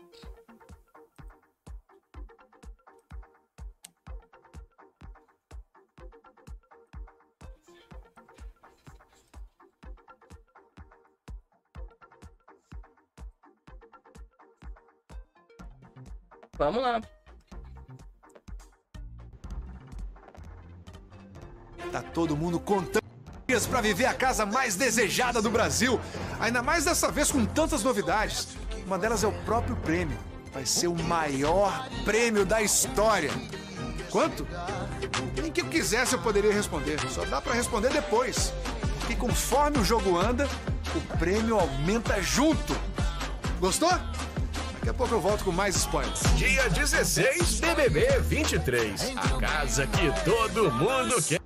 Vamos lá. Tá todo mundo contando dias para viver a casa mais desejada do Brasil. Ainda mais dessa vez com tantas novidades. Uma delas é o próprio prêmio. Vai ser o maior prêmio da história. Quanto? Nem que eu quisesse eu poderia responder. Só dá para responder depois. Porque conforme o jogo anda, o prêmio aumenta junto. Gostou? A pouco eu volto com mais spoilers. Dia 16, BBB 23. A casa que todo mundo quer.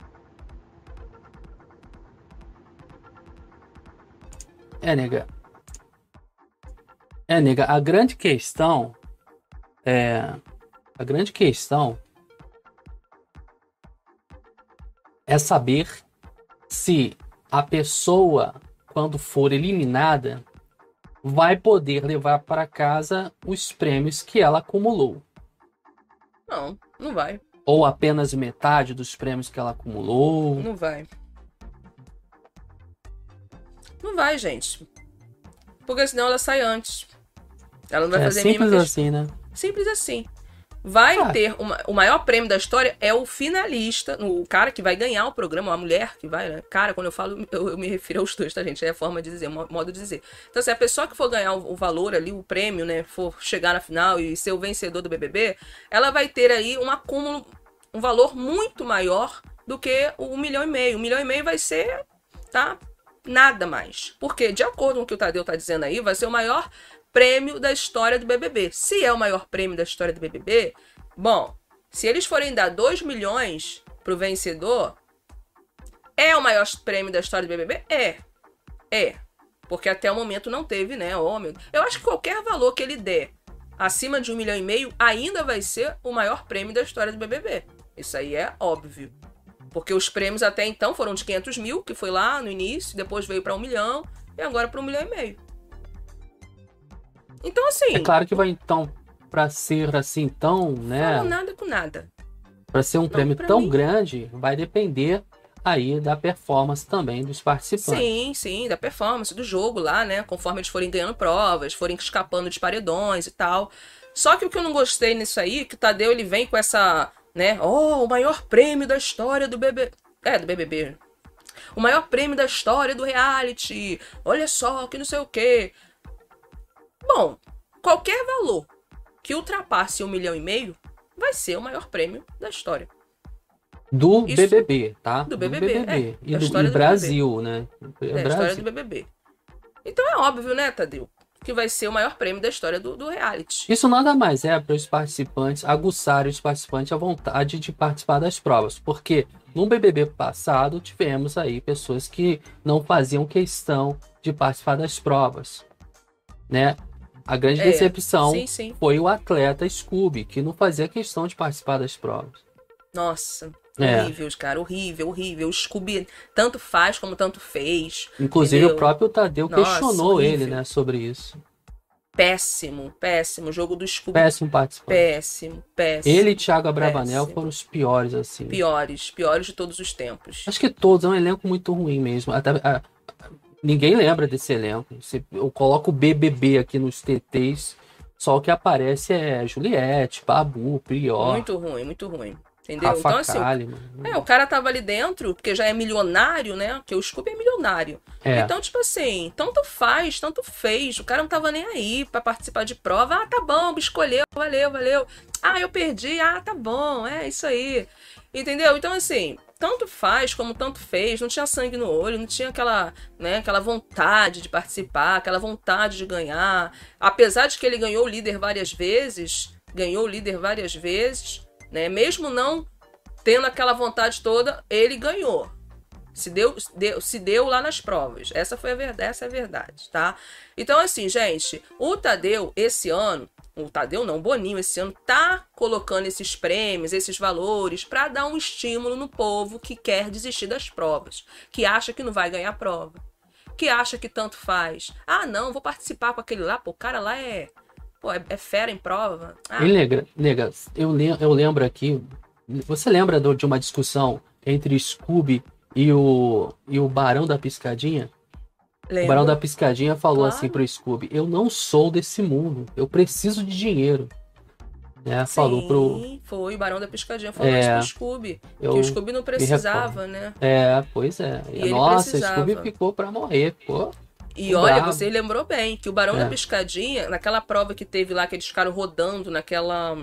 É, nega. É, nega, a grande questão é. A grande questão é saber se a pessoa, quando for eliminada, vai poder levar para casa os prêmios que ela acumulou. Não, não vai. Ou apenas metade dos prêmios que ela acumulou. Não vai. Não vai, gente. Porque senão ela sai antes. Ela não vai é fazer simples nenhuma assim, né? Simples assim vai ah. ter uma, o maior prêmio da história é o finalista, o cara que vai ganhar o programa, a mulher que vai, né? Cara, quando eu falo, eu, eu, me refiro aos dois, tá, gente? É a forma de dizer, modo de dizer. Então, se a pessoa que for ganhar o, o, valor ali, o prêmio, né, for chegar na final e ser o vencedor do BBB, ela vai ter aí um acúmulo, um valor muito maior do que o um milhão e meio. Um milhão e meio vai ser, tá? Nada mais. Porque, de acordo com o que o Tadeu tá dizendo aí, vai ser o maior prêmio da história do BBB. Se é o maior prêmio da história do BBB, bom, se eles forem dar 2 milhões pro vencedor, é o maior prêmio da história do BBB? É. É. Porque até o momento não teve, né? Homem. Eu acho que qualquer valor que ele der acima de um milhão e meio ainda vai ser o maior prêmio da história do BBB. Isso aí é óbvio. Porque os prêmios até então foram de 500 mil, que foi lá no início, depois veio para um milhão, e agora para um milhão e meio. Então, assim. É claro que vai então, para ser assim tão, né? Não nada com nada. Para ser um prêmio tão mim. grande, vai depender aí da performance também dos participantes. Sim, sim, da performance do jogo lá, né? Conforme eles forem ganhando provas, forem escapando de paredões e tal. Só que o que eu não gostei nisso aí, que o Tadeu ele vem com essa, né? Oh, o maior prêmio da história do BBB. É, do BBB. O maior prêmio da história do reality. Olha só, que não sei o quê. Bom, qualquer valor que ultrapasse um milhão e meio vai ser o maior prêmio da história. Do Isso, BBB, tá? Do BBB. Do BBB. É, e do, do Brasil, BBB. né? É, é a história do BBB. Então é óbvio, né, Tadeu? Que vai ser o maior prêmio da história do, do reality. Isso nada mais é para os participantes aguçarem os participantes a vontade de participar das provas. Porque no BBB passado tivemos aí pessoas que não faziam questão de participar das provas. Né? A grande é, decepção sim, sim. foi o atleta Scooby, que não fazia questão de participar das provas. Nossa, é. horrível, cara, horrível, horrível. O Scooby tanto faz como tanto fez. Inclusive entendeu? o próprio Tadeu Nossa, questionou horrível. ele, né, sobre isso. Péssimo, péssimo. O jogo do Scooby. Péssimo participante. Péssimo, péssimo. Ele e Thiago Abravanel péssimo. foram os piores, assim. Piores, piores de todos os tempos. Acho que todos, é um elenco muito ruim mesmo. Até, a, Ninguém lembra desse elenco. eu coloco o BBB aqui nos TTs, só o que aparece é Juliette, Babu, Prior. Muito ruim, muito ruim. Entendeu? Rafa então, assim, Kalimann. é, o cara tava ali dentro, porque já é milionário, né? Porque o Scooby é milionário. É. Então, tipo assim, tanto faz, tanto fez. O cara não tava nem aí para participar de prova. Ah, tá bom, escolheu, valeu, valeu. Ah, eu perdi. Ah, tá bom, é isso aí. Entendeu? Então, assim, tanto faz como tanto fez, não tinha sangue no olho, não tinha aquela, né, aquela vontade de participar, aquela vontade de ganhar. Apesar de que ele ganhou o líder várias vezes, ganhou o líder várias vezes, né, mesmo não tendo aquela vontade toda, ele ganhou. Se deu, deu, se deu lá nas provas. Essa foi a verdade, essa é a verdade, tá? Então assim, gente, o Tadeu esse ano o Tadeu não, o Boninho esse ano tá colocando esses prêmios, esses valores para dar um estímulo no povo que quer desistir das provas, que acha que não vai ganhar prova, que acha que tanto faz. Ah, não, vou participar com aquele lá, pô, o cara lá é, pô, é, é fera em prova. Ah. E nega, nega, eu, eu lembro aqui, você lembra de uma discussão entre Scooby e o, e o Barão da Piscadinha? Lembro. O Barão da Piscadinha falou claro. assim pro Scooby: Eu não sou desse mundo, eu preciso de dinheiro. Né? Sim, falou pro. Foi, o Barão da Piscadinha falou é, pro Scooby. Que o Scooby não precisava, né? É, pois é. E Nossa, o Scooby ficou pra morrer, ficou. E olha, bravo. você lembrou bem que o Barão é. da Piscadinha, naquela prova que teve lá, que eles ficaram rodando naquela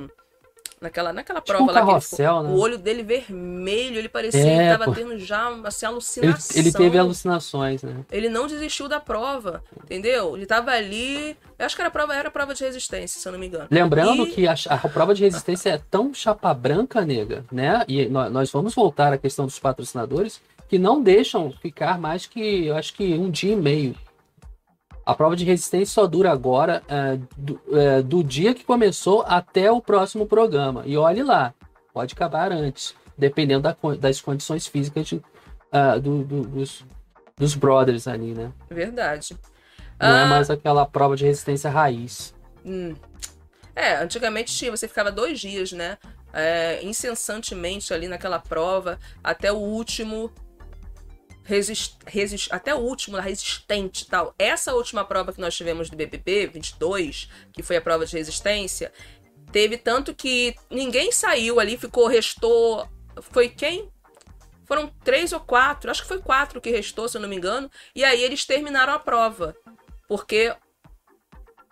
naquela, naquela tipo prova um lá né? o olho dele vermelho, ele parecia é, que tava pô. tendo já assim, alucinação. Ele, ele, teve alucinações, né? Ele não desistiu da prova, entendeu? Ele tava ali. Eu acho que era prova, era prova de resistência, se eu não me engano. Lembrando e... que a, a, prova de resistência é tão chapa branca, nega, né? E nós, nós vamos voltar à questão dos patrocinadores que não deixam ficar mais que, eu acho que um dia e meio a prova de resistência só dura agora é, do, é, do, dia que começou até o próximo programa. E olhe lá, pode acabar antes, dependendo da, das condições físicas de, uh, do, do, dos, dos brothers ali, né? Verdade. Não é ah, é mais aquela prova de resistência raiz. Hum. É, antigamente tinha, você ficava dois dias, né? É, incessantemente ali naquela prova, até o último resist, resist, até o último, resistente tal. Essa última prova que nós tivemos do BBB 22, que foi a prova de resistência, teve tanto que ninguém saiu ali, ficou, restou. Foi quem? Foram três ou quatro, acho que foi quatro que restou, se eu não me engano. E aí eles terminaram a prova. Porque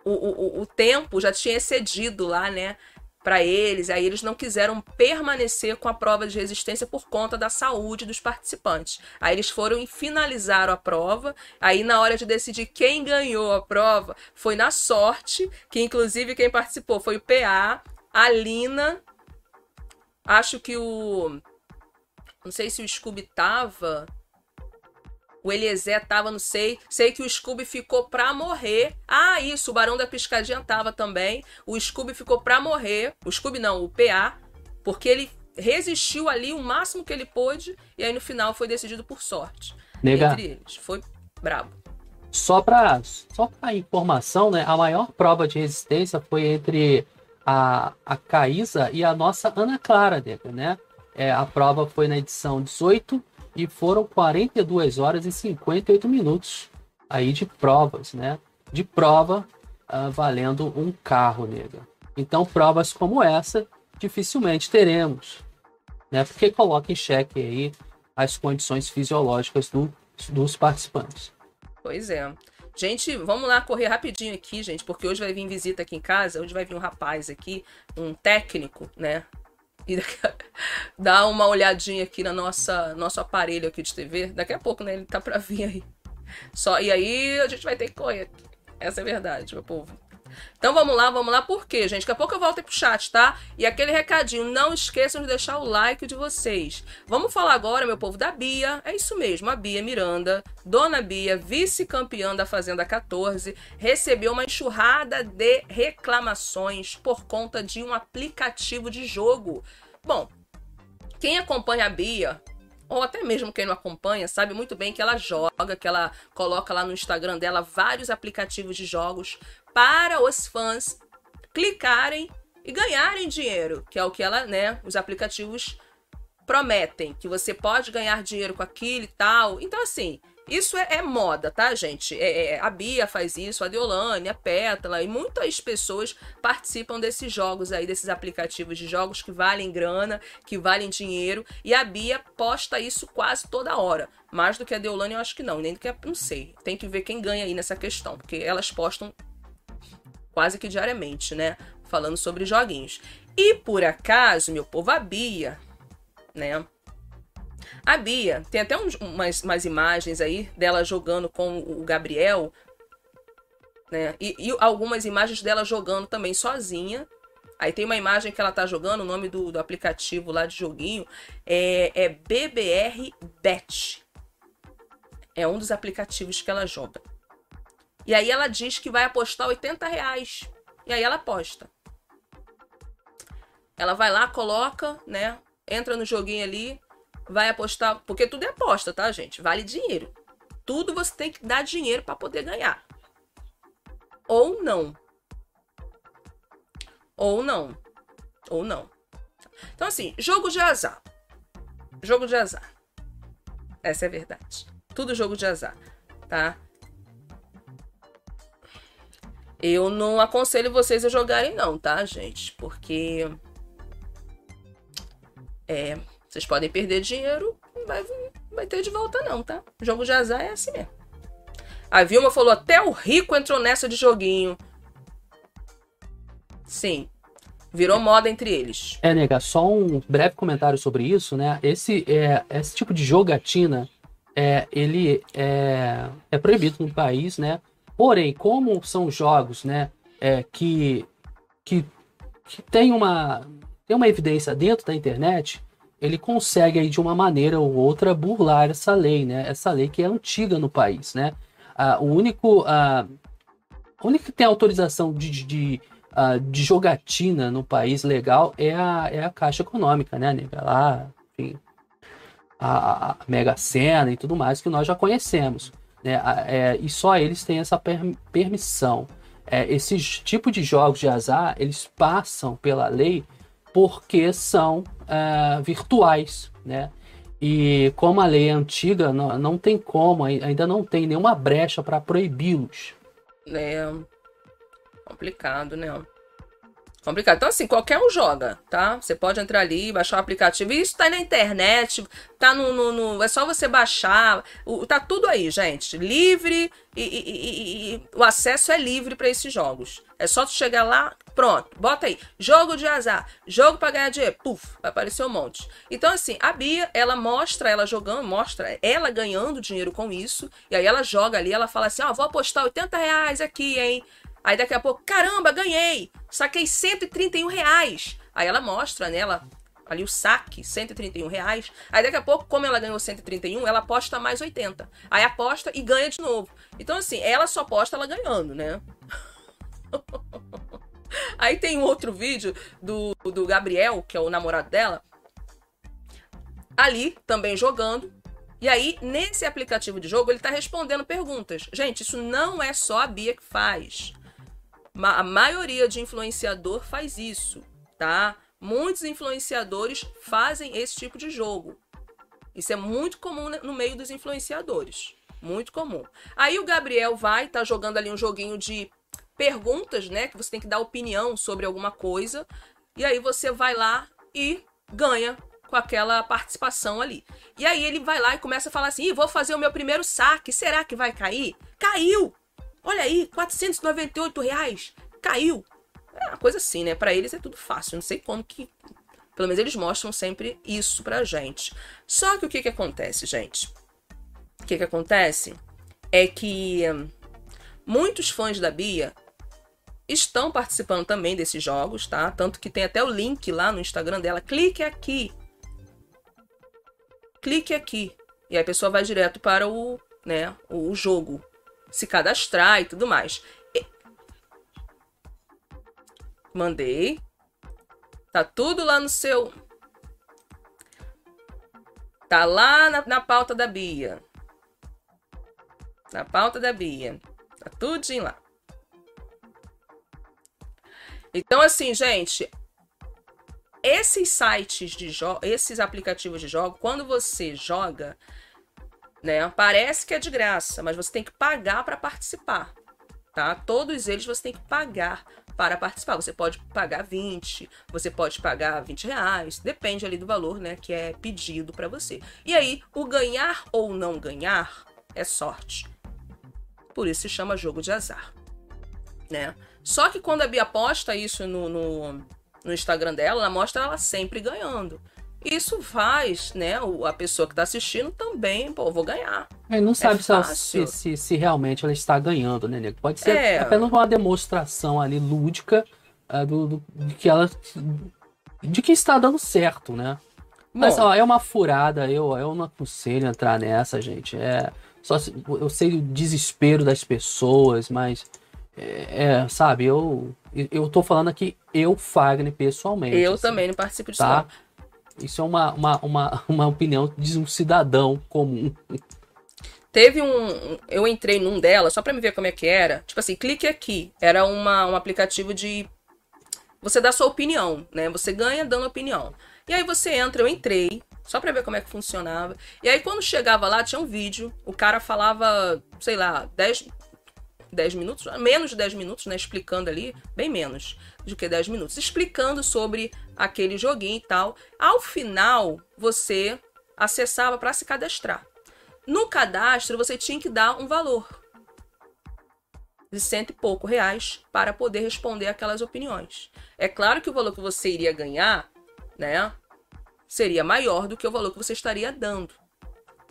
o, o, o tempo já tinha excedido lá, né? Para eles, aí eles não quiseram permanecer com a prova de resistência por conta da saúde dos participantes. Aí eles foram e finalizaram a prova. Aí na hora de decidir quem ganhou a prova, foi na sorte, que inclusive quem participou foi o PA, a Lina, acho que o não sei se o Scooby tava, o Eliezer tava, não sei. Sei que o Scooby ficou pra morrer. Ah, isso, o Barão da Piscadinha tava também. O Scooby ficou pra morrer. O Scooby não, o PA. Porque ele resistiu ali o máximo que ele pôde, e aí no final foi decidido por sorte. Nega. Entre eles. Foi brabo. Só para só pra informação, né? A maior prova de resistência foi entre a, a Caísa e a nossa Ana Clara, né? É, a prova foi na edição 18 e foram 42 horas e 58 minutos aí de provas, né? De prova uh, valendo um carro, nega. Então, provas como essa dificilmente teremos, né? Porque coloca em xeque aí as condições fisiológicas do, dos participantes. Pois é. Gente, vamos lá correr rapidinho aqui, gente, porque hoje vai vir visita aqui em casa, hoje vai vir um rapaz aqui, um técnico, né? E dá uma olhadinha aqui na nossa nosso aparelho aqui de TV. Daqui a pouco, né? Ele tá pra vir aí. Só, e aí a gente vai ter que correr. Essa é a verdade, meu povo. Então vamos lá, vamos lá. Por quê, gente? Daqui a pouco eu volto aí pro chat, tá? E aquele recadinho, não esqueçam de deixar o like de vocês. Vamos falar agora, meu povo, da Bia. É isso mesmo, a Bia Miranda, dona Bia, vice-campeã da Fazenda 14, recebeu uma enxurrada de reclamações por conta de um aplicativo de jogo. Bom, quem acompanha a Bia ou até mesmo quem não acompanha, sabe muito bem que ela joga, que ela coloca lá no Instagram dela vários aplicativos de jogos para os fãs clicarem e ganharem dinheiro, que é o que ela, né, os aplicativos prometem, que você pode ganhar dinheiro com aquilo e tal. Então assim, isso é, é moda, tá, gente? É, é, a Bia faz isso, a Deolane, a Pétala e muitas pessoas participam desses jogos aí, desses aplicativos de jogos que valem grana, que valem dinheiro. E a Bia posta isso quase toda hora. Mais do que a Deolane, eu acho que não, nem do que a. Não sei. Tem que ver quem ganha aí nessa questão, porque elas postam quase que diariamente, né? Falando sobre joguinhos. E por acaso, meu povo, a Bia, né? A Bia, tem até uns, umas, umas imagens aí dela jogando com o Gabriel, né? E, e, algumas imagens dela jogando também sozinha. Aí tem uma imagem que ela tá jogando, o nome do, do aplicativo lá de joguinho é, é BBR Bet. É um dos aplicativos que ela joga. E aí ela diz que vai apostar 80 reais. E aí ela aposta. Ela vai lá, coloca, né? Entra no joguinho ali, vai apostar, porque tudo é aposta, tá, gente? Vale dinheiro. Tudo você tem que dar dinheiro para poder ganhar. Ou não. Ou não. Ou não. Então, assim, jogo de azar. Jogo de azar. Essa é a verdade. Tudo jogo de azar, tá? Eu não aconselho vocês a jogarem, não, tá, gente? Porque. É, vocês podem perder dinheiro, não vai, vai ter de volta não, tá? Jogo de azar é assim mesmo. A Vilma falou, até o rico entrou nessa de joguinho. Sim. Virou moda entre eles. É, nega, só um breve comentário sobre isso, né? Esse, é, esse tipo de jogatina, é, ele é, é proibido no país, né? Porém, como são jogos, né, é, que, que, que tem uma, tem uma evidência dentro da internet, ele consegue aí de uma maneira ou outra burlar essa lei, né? Essa lei que é antiga no país, né? Ah, o único, ah, o único que tem autorização de, de, ah, de jogatina no país legal é a, é a Caixa Econômica, né? Lá, enfim, a, a Mega Sena e tudo mais que nós já conhecemos, né? É, e só eles têm essa per, permissão. É, esses tipos de jogos de azar, eles passam pela lei porque são uh, virtuais, né? E como a lei é antiga, não, não tem como, ainda não tem nenhuma brecha para proibi-los. É complicado, né? Complicado. Então, assim, qualquer um joga, tá? Você pode entrar ali, baixar o aplicativo. Isso tá na internet, tá no. no, no é só você baixar. O, tá tudo aí, gente. Livre e, e, e, e o acesso é livre para esses jogos. É só tu chegar lá, pronto, bota aí. Jogo de azar, jogo para ganhar dinheiro. Puf, vai aparecer um monte. Então, assim, a Bia, ela mostra ela jogando, mostra ela ganhando dinheiro com isso. E aí ela joga ali, ela fala assim: ó, oh, vou apostar 80 reais aqui, hein? Aí daqui a pouco, caramba, ganhei! Saquei 131 reais. Aí ela mostra, né? Ali o saque, 131 reais. Aí daqui a pouco, como ela ganhou 131, ela aposta mais 80. Aí aposta e ganha de novo. Então, assim, ela só aposta ela ganhando, né? Aí tem um outro vídeo do, do Gabriel, que é o namorado dela, ali também jogando. E aí, nesse aplicativo de jogo, ele está respondendo perguntas. Gente, isso não é só a Bia que faz. A maioria de influenciador faz isso, tá? Muitos influenciadores fazem esse tipo de jogo. Isso é muito comum no meio dos influenciadores. Muito comum. Aí o Gabriel vai, tá jogando ali um joguinho de perguntas, né? Que você tem que dar opinião sobre alguma coisa. E aí você vai lá e ganha com aquela participação ali. E aí ele vai lá e começa a falar assim: vou fazer o meu primeiro saque, será que vai cair? Caiu! Olha aí, 498 reais, caiu! É uma coisa assim, né? Para eles é tudo fácil, não sei como que. Pelo menos eles mostram sempre isso pra gente. Só que o que que acontece, gente? O que que acontece é que hum, muitos fãs da Bia estão participando também desses jogos, tá? Tanto que tem até o link lá no Instagram dela. Clique aqui clique aqui. E aí a pessoa vai direto para o, né, o jogo, se cadastrar e tudo mais. E... Mandei. Tá tudo lá no seu. Tá lá na, na pauta da Bia. Na pauta da Bia. Tá tudinho lá. Então, assim, gente, esses sites de jogos, esses aplicativos de jogo, quando você joga, né, parece que é de graça, mas você tem que pagar para participar, tá? Todos eles você tem que pagar para participar. Você pode pagar 20, você pode pagar 20 reais, depende ali do valor, né, que é pedido para você. E aí, o ganhar ou não ganhar é sorte. Por isso se chama jogo de azar, né? Só que quando a Bia posta isso no, no no Instagram dela, ela mostra ela sempre ganhando. Isso faz, né, a pessoa que está assistindo também, pô, vou ganhar. Ele não sabe é se, se, se, se, realmente ela está ganhando, né, Nego? Pode ser é... apenas uma demonstração ali lúdica uh, do, do, de que ela. de que está dando certo, né? Bom, Mas ó, é uma furada, eu, eu não aconselho entrar nessa, gente. É, só eu sei o desespero das pessoas, mas é, é, sabe, eu eu tô falando aqui eu, Fagner, pessoalmente. Eu assim, também não participo disso. Tá? Isso é uma, uma, uma, uma opinião de um cidadão comum. Teve um. Eu entrei num dela, só pra me ver como é que era. Tipo assim, clique aqui. Era uma, um aplicativo de. Você dá sua opinião, né? Você ganha dando opinião. E aí você entra, eu entrei, só pra ver como é que funcionava. E aí quando chegava lá, tinha um vídeo. O cara falava, sei lá, 10, 10 minutos, menos de 10 minutos, né? Explicando ali, bem menos do que 10 minutos, explicando sobre aquele joguinho e tal. Ao final, você acessava para se cadastrar. No cadastro, você tinha que dar um valor de cento e pouco reais para poder responder aquelas opiniões. É claro que o valor que você iria ganhar, né, seria maior do que o valor que você estaria dando.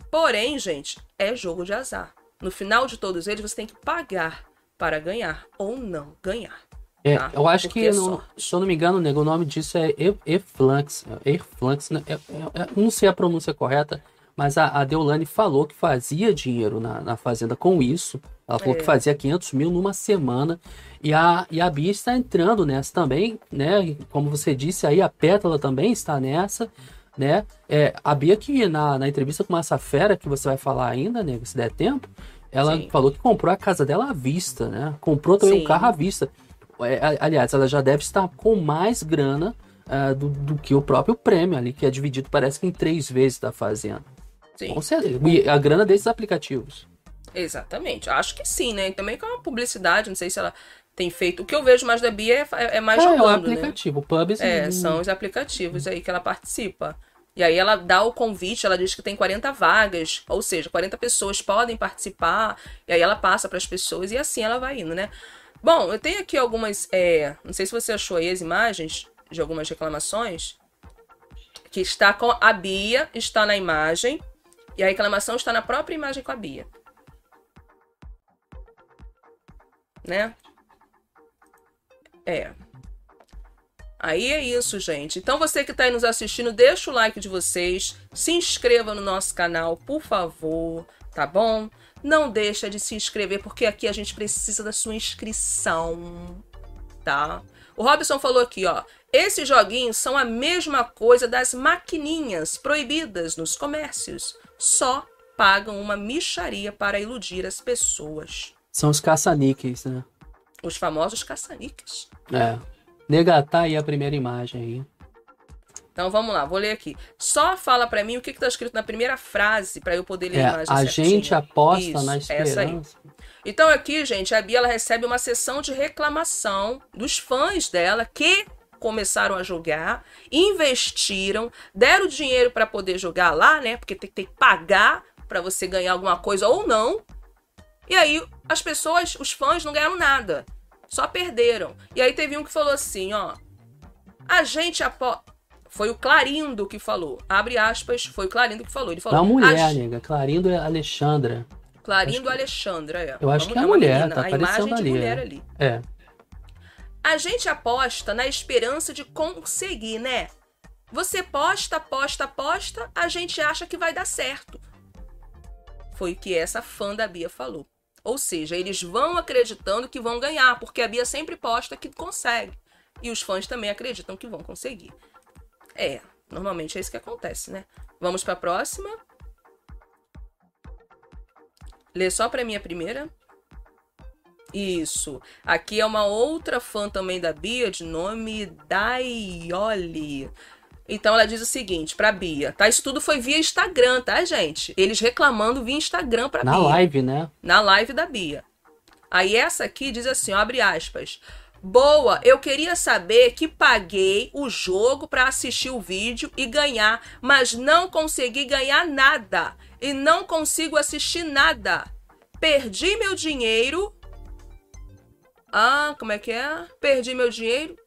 Porém, gente, é jogo de azar. No final de todos eles, você tem que pagar para ganhar ou não ganhar. É, tá? eu acho Porque que, é não, se eu não me engano, nego, o nome disso é Eflux. Eflux, né? É, é, é, não sei a pronúncia correta, mas a, a Deolane falou que fazia dinheiro na, na Fazenda com isso. Ela falou é. que fazia 500 mil numa semana. E a, e a Bia está entrando nessa também, né? Como você disse aí, a Pétala também está nessa né? É, a Bia que na, na entrevista com essa fera que você vai falar ainda, né? Se der tempo, ela Sim. falou que comprou a casa dela à vista, né? Comprou também Sim. um carro à vista. É, aliás, ela já deve estar com mais grana uh, do, do, que o próprio prêmio ali, que é dividido, parece que em três vezes da fazenda. Sim. Com certeza. E a grana desses aplicativos. Exatamente. Acho que sim, né? Também com a publicidade, não sei se ela tem feito. O que eu vejo mais da Bia é, é mais é, jogando, é o né? aplicativo, né? o Pubs. É, são os aplicativos aí que ela participa. E aí ela dá o convite, ela diz que tem 40 vagas, ou seja, 40 pessoas podem participar, e aí ela passa para as pessoas e assim ela vai indo, né? Bom, eu tenho aqui algumas, é, não sei se você achou aí as imagens de algumas reclamações, que está com a Bia, está na imagem, e a reclamação está na própria imagem com a Bia. Né? É. Aí é isso, gente. Então você que está aí nos assistindo, deixa o like de vocês, se inscreva no nosso canal, por favor, tá bom? Não deixa de se inscrever, porque aqui a gente precisa da sua inscrição, tá? O Robson falou aqui, ó. Esses joguinhos são a mesma coisa das maquininhas proibidas nos comércios. Só pagam uma micharia para iludir as pessoas. São os caça-níqueis, né? Os famosos caça-níqueis. É. Negatar aí a primeira imagem aí. Então vamos lá, vou ler aqui. Só fala pra mim o que está escrito na primeira frase para eu poder ler É, a imagem a certinho. gente aposta Isso, na essa aí. esperança. Então aqui, gente, a Bia ela recebe uma sessão de reclamação dos fãs dela que começaram a jogar, investiram, deram dinheiro para poder jogar lá, né? Porque tem, tem que pagar para você ganhar alguma coisa ou não. E aí as pessoas, os fãs não ganharam nada, só perderam. E aí teve um que falou assim, ó, a gente apo... Foi o Clarindo que falou. Abre aspas, foi o Clarindo que falou. Ele falou. É uma mulher, "A nega. Clarindo é Alexandra. Clarindo Alexandra, é. Eu acho que é uma mulher, menina, tá a aparecendo ali, mulher é. ali. É. A gente aposta na esperança de conseguir, né? Você posta, aposta, aposta, a gente acha que vai dar certo. Foi o que essa fã da Bia falou. Ou seja, eles vão acreditando que vão ganhar, porque a Bia sempre posta que consegue. E os fãs também acreditam que vão conseguir. É, normalmente é isso que acontece, né? Vamos para a próxima. Lê só para mim a primeira. Isso. Aqui é uma outra fã também da Bia, de nome Daioli. Então ela diz o seguinte pra Bia, tá? Isso tudo foi via Instagram, tá, gente? Eles reclamando via Instagram pra Na Bia. live, né? Na live da Bia. Aí essa aqui diz assim, ó, abre aspas. Boa, eu queria saber que paguei o jogo pra assistir o vídeo e ganhar, mas não consegui ganhar nada. E não consigo assistir nada. Perdi meu dinheiro. Ah, como é que é? Perdi meu dinheiro.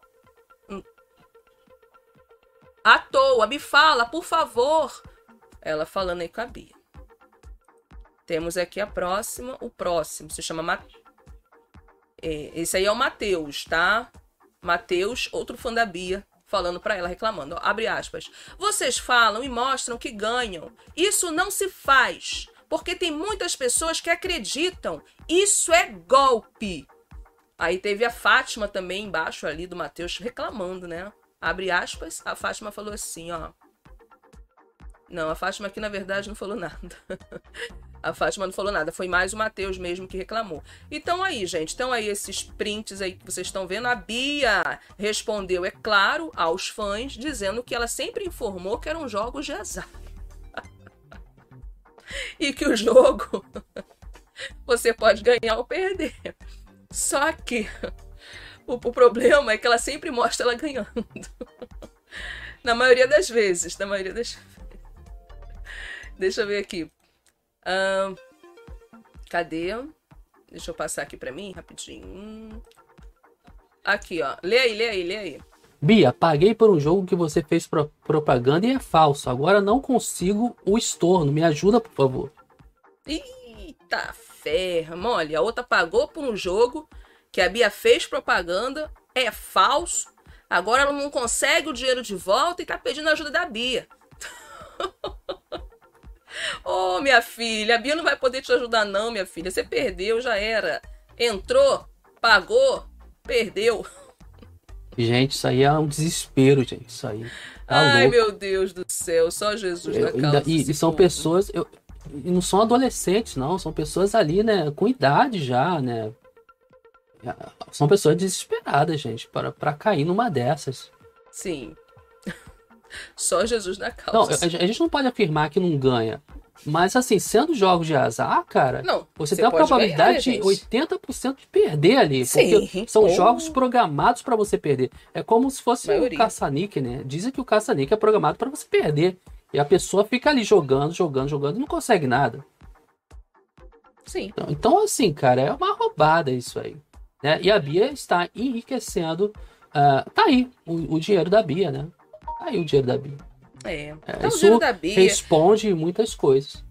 À toa, me fala, por favor. Ela falando aí com a Bia. Temos aqui a próxima, o próximo, se chama Ma... é, esse aí é o Matheus, tá? Matheus, outro fã da Bia, falando pra ela, reclamando. Ó, abre aspas. Vocês falam e mostram que ganham. Isso não se faz, porque tem muitas pessoas que acreditam. Isso é golpe. Aí teve a Fátima também embaixo ali do Matheus reclamando, né? Abre aspas, a Fátima falou assim, ó. Não, a Fátima aqui na verdade não falou nada. A Fátima não falou nada, foi mais o Matheus mesmo que reclamou. Então aí, gente, então aí esses prints aí que vocês estão vendo, a Bia respondeu, é claro, aos fãs, dizendo que ela sempre informou que eram jogos de azar. e que o jogo você pode ganhar ou perder. Só que o, o problema é que ela sempre mostra ela ganhando. na maioria das vezes, na maioria das. Deixa eu ver aqui. Cadê? Deixa eu passar aqui pra mim rapidinho. Aqui, ó. Lê aí, lê aí, lê aí. Bia, paguei por um jogo que você fez pro- propaganda e é falso. Agora não consigo o estorno. Me ajuda, por favor. Eita ferro. Olha, a outra pagou por um jogo que a Bia fez propaganda, é falso. Agora ela não consegue o dinheiro de volta e tá pedindo ajuda da Bia. Ô, minha filha, a Bia não vai poder te ajudar, não, minha filha. Você perdeu, já era. Entrou, pagou, perdeu. Gente, isso aí é um desespero, gente. Isso aí. Tá Ai, louco. meu Deus do céu, só Jesus na Eu- causa. e, e são pessoas. eu- e não são adolescentes, não. São pessoas ali, né? Com idade já, né? São pessoas desesperadas, gente, para, para cair numa dessas. Sim. Só Jesus na Não, causa. a, a gente não pode afirmar que não ganha. Mas, assim, sendo jogos de azar, cara, Não, você, você tem a probabilidade ganhar, de 80% de perder ali. Sim. Porque são Oh. jogos programados para você perder. É como se fosse o caça-níquel, né? Dizem que o caça-níquel é programado para você perder. E a pessoa fica ali jogando, jogando, jogando e não consegue nada. Sim. Então, então, assim, cara, é uma roubada isso aí. Né? E a Bia está enriquecendo. ah, tá aí o, o dinheiro da Bia, né? Tá aí o dinheiro da Bia. É. É, Então, o isso dinheiro da Bia, responde muitas coisas.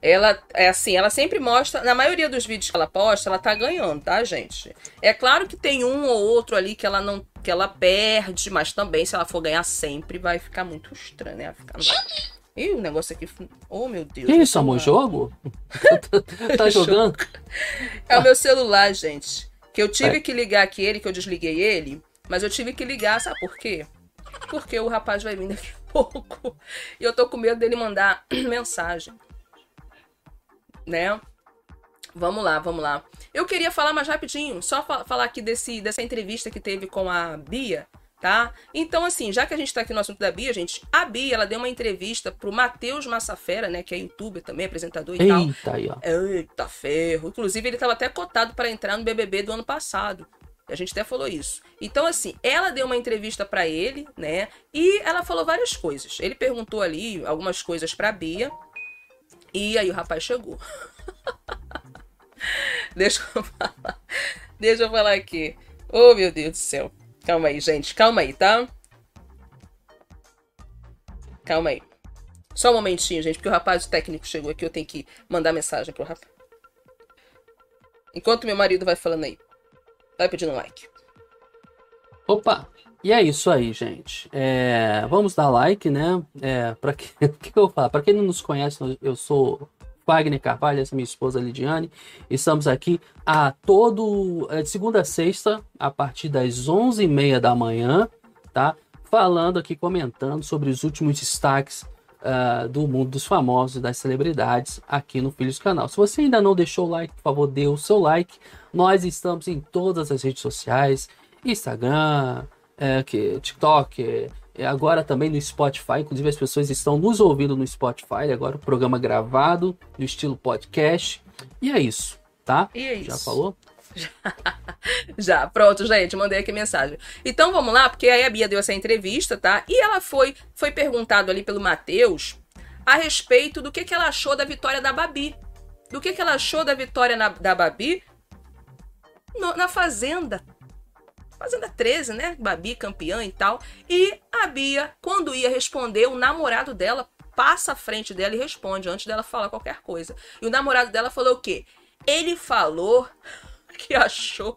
ela é assim, ela sempre mostra, na maioria dos vídeos que ela posta, ela tá ganhando, tá, gente? É claro que tem um ou outro ali que ela não que ela perde, mas também se ela for ganhar sempre vai ficar muito estranho, né? Vai ficar. Ih, o negócio aqui. Oh, meu Deus. Que isso, amor? Jogo? tá jogando? É o meu celular, gente. Que eu tive que ligar aqui ele, que eu desliguei ele. Mas eu tive que ligar, sabe por quê? Porque o rapaz vai vir daqui a pouco. E eu tô com medo dele mandar mensagem. Né? Vamos lá, vamos lá. Eu queria falar mais rapidinho, só fa falar aqui desse, dessa entrevista que teve com a Bia, tá? Então, assim, já que a gente tá aqui no assunto da Bia, gente, a Bia, ela deu uma entrevista pro Matheus Massafera, né, que é youtuber também, apresentador e Eita, tal. aí, ó. Eita, ferro. Inclusive, ele tava até cotado para entrar no BBB do ano passado. A gente até falou isso. Então, assim, ela deu uma entrevista para ele, né? E ela falou várias coisas. Ele perguntou ali algumas coisas pra Bia. E aí o rapaz chegou. Deixa eu falar. Deixa eu falar aqui. Oh, meu Deus do céu. Calma aí, gente. Calma aí, tá? Calma aí. Só um momentinho, gente, porque o rapaz técnico chegou aqui. Eu tenho que mandar mensagem pro rapaz. Enquanto meu marido vai falando aí. Vai pedindo like. Opa! E é isso aí, gente. É, vamos dar like, né? É, para que, que eu vou falar? Para quem não nos conhece, eu sou Wagner Carvalho, essa é minha esposa Lidiane. Estamos aqui a todo é, de segunda a sexta, a partir das 11h30 da manhã, tá? Falando aqui, comentando sobre os últimos destaques uh, do mundo dos famosos e das celebridades aqui no Filhos Canal. Se você ainda não deixou o like, por favor, dê o seu like. Nós estamos em todas as redes sociais: Instagram, é, que, TikTok, agora também no Spotify. Inclusive, as pessoas estão nos ouvindo no Spotify. Agora, o programa gravado, no estilo podcast. E é isso, tá? E é isso. Já falou? Já, pronto, gente, mandei aqui mensagem. Então vamos lá, porque aí a Bia deu essa entrevista, tá? E ela foi foi perguntado ali pelo Matheus a respeito do que, que ela achou da vitória da Babi. Do que, que ela achou da vitória na, da Babi no, na Fazenda. Fazenda 13, né? Babi campeã e tal. E a Bia, quando ia responder, o namorado dela passa à frente dela e responde antes dela falar qualquer coisa. E o namorado dela falou o quê? Ele falou que achou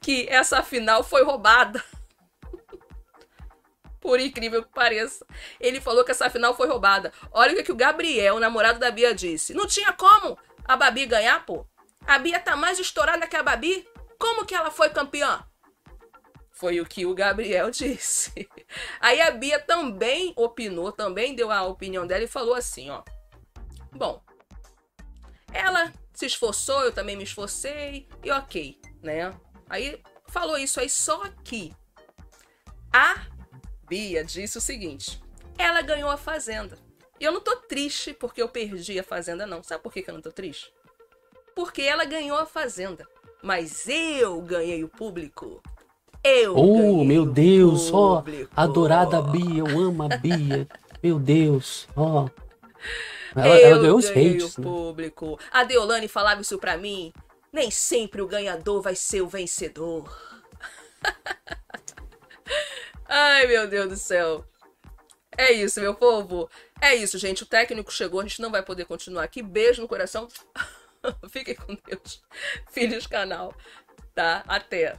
que essa final foi roubada. Por incrível que pareça. Ele falou que essa final foi roubada. Olha o que, o Gabriel, o namorado da Bia, disse. Não tinha como a Babi ganhar, pô. A Bia tá mais estourada que a Babi. Como que ela foi campeã? Foi o que o Gabriel disse. Aí a Bia também opinou, também deu a opinião dela e falou assim, ó. Bom, ela se esforçou, eu também me esforcei e ok, né? Aí falou isso aí, só que a Bia disse o seguinte: ela ganhou a Fazenda. E eu não tô triste porque eu perdi a Fazenda, não. Sabe por que, que eu não tô triste? Porque ela ganhou a Fazenda. Mas eu ganhei o público. Eu Oh, meu Deus, ó, público. adorada Bia, eu amo a Bia. Meu Deus, ó. Ela, eu ela ganhou os hates, o né? público. A Deolane falava isso pra mim. Nem sempre o ganhador vai ser o vencedor. Ai, meu Deus do céu. É isso, meu povo. É isso, gente. O técnico chegou, a gente não vai poder continuar aqui. Beijo no coração. Fiquem com Deus. Filhos canal. Tá? Até.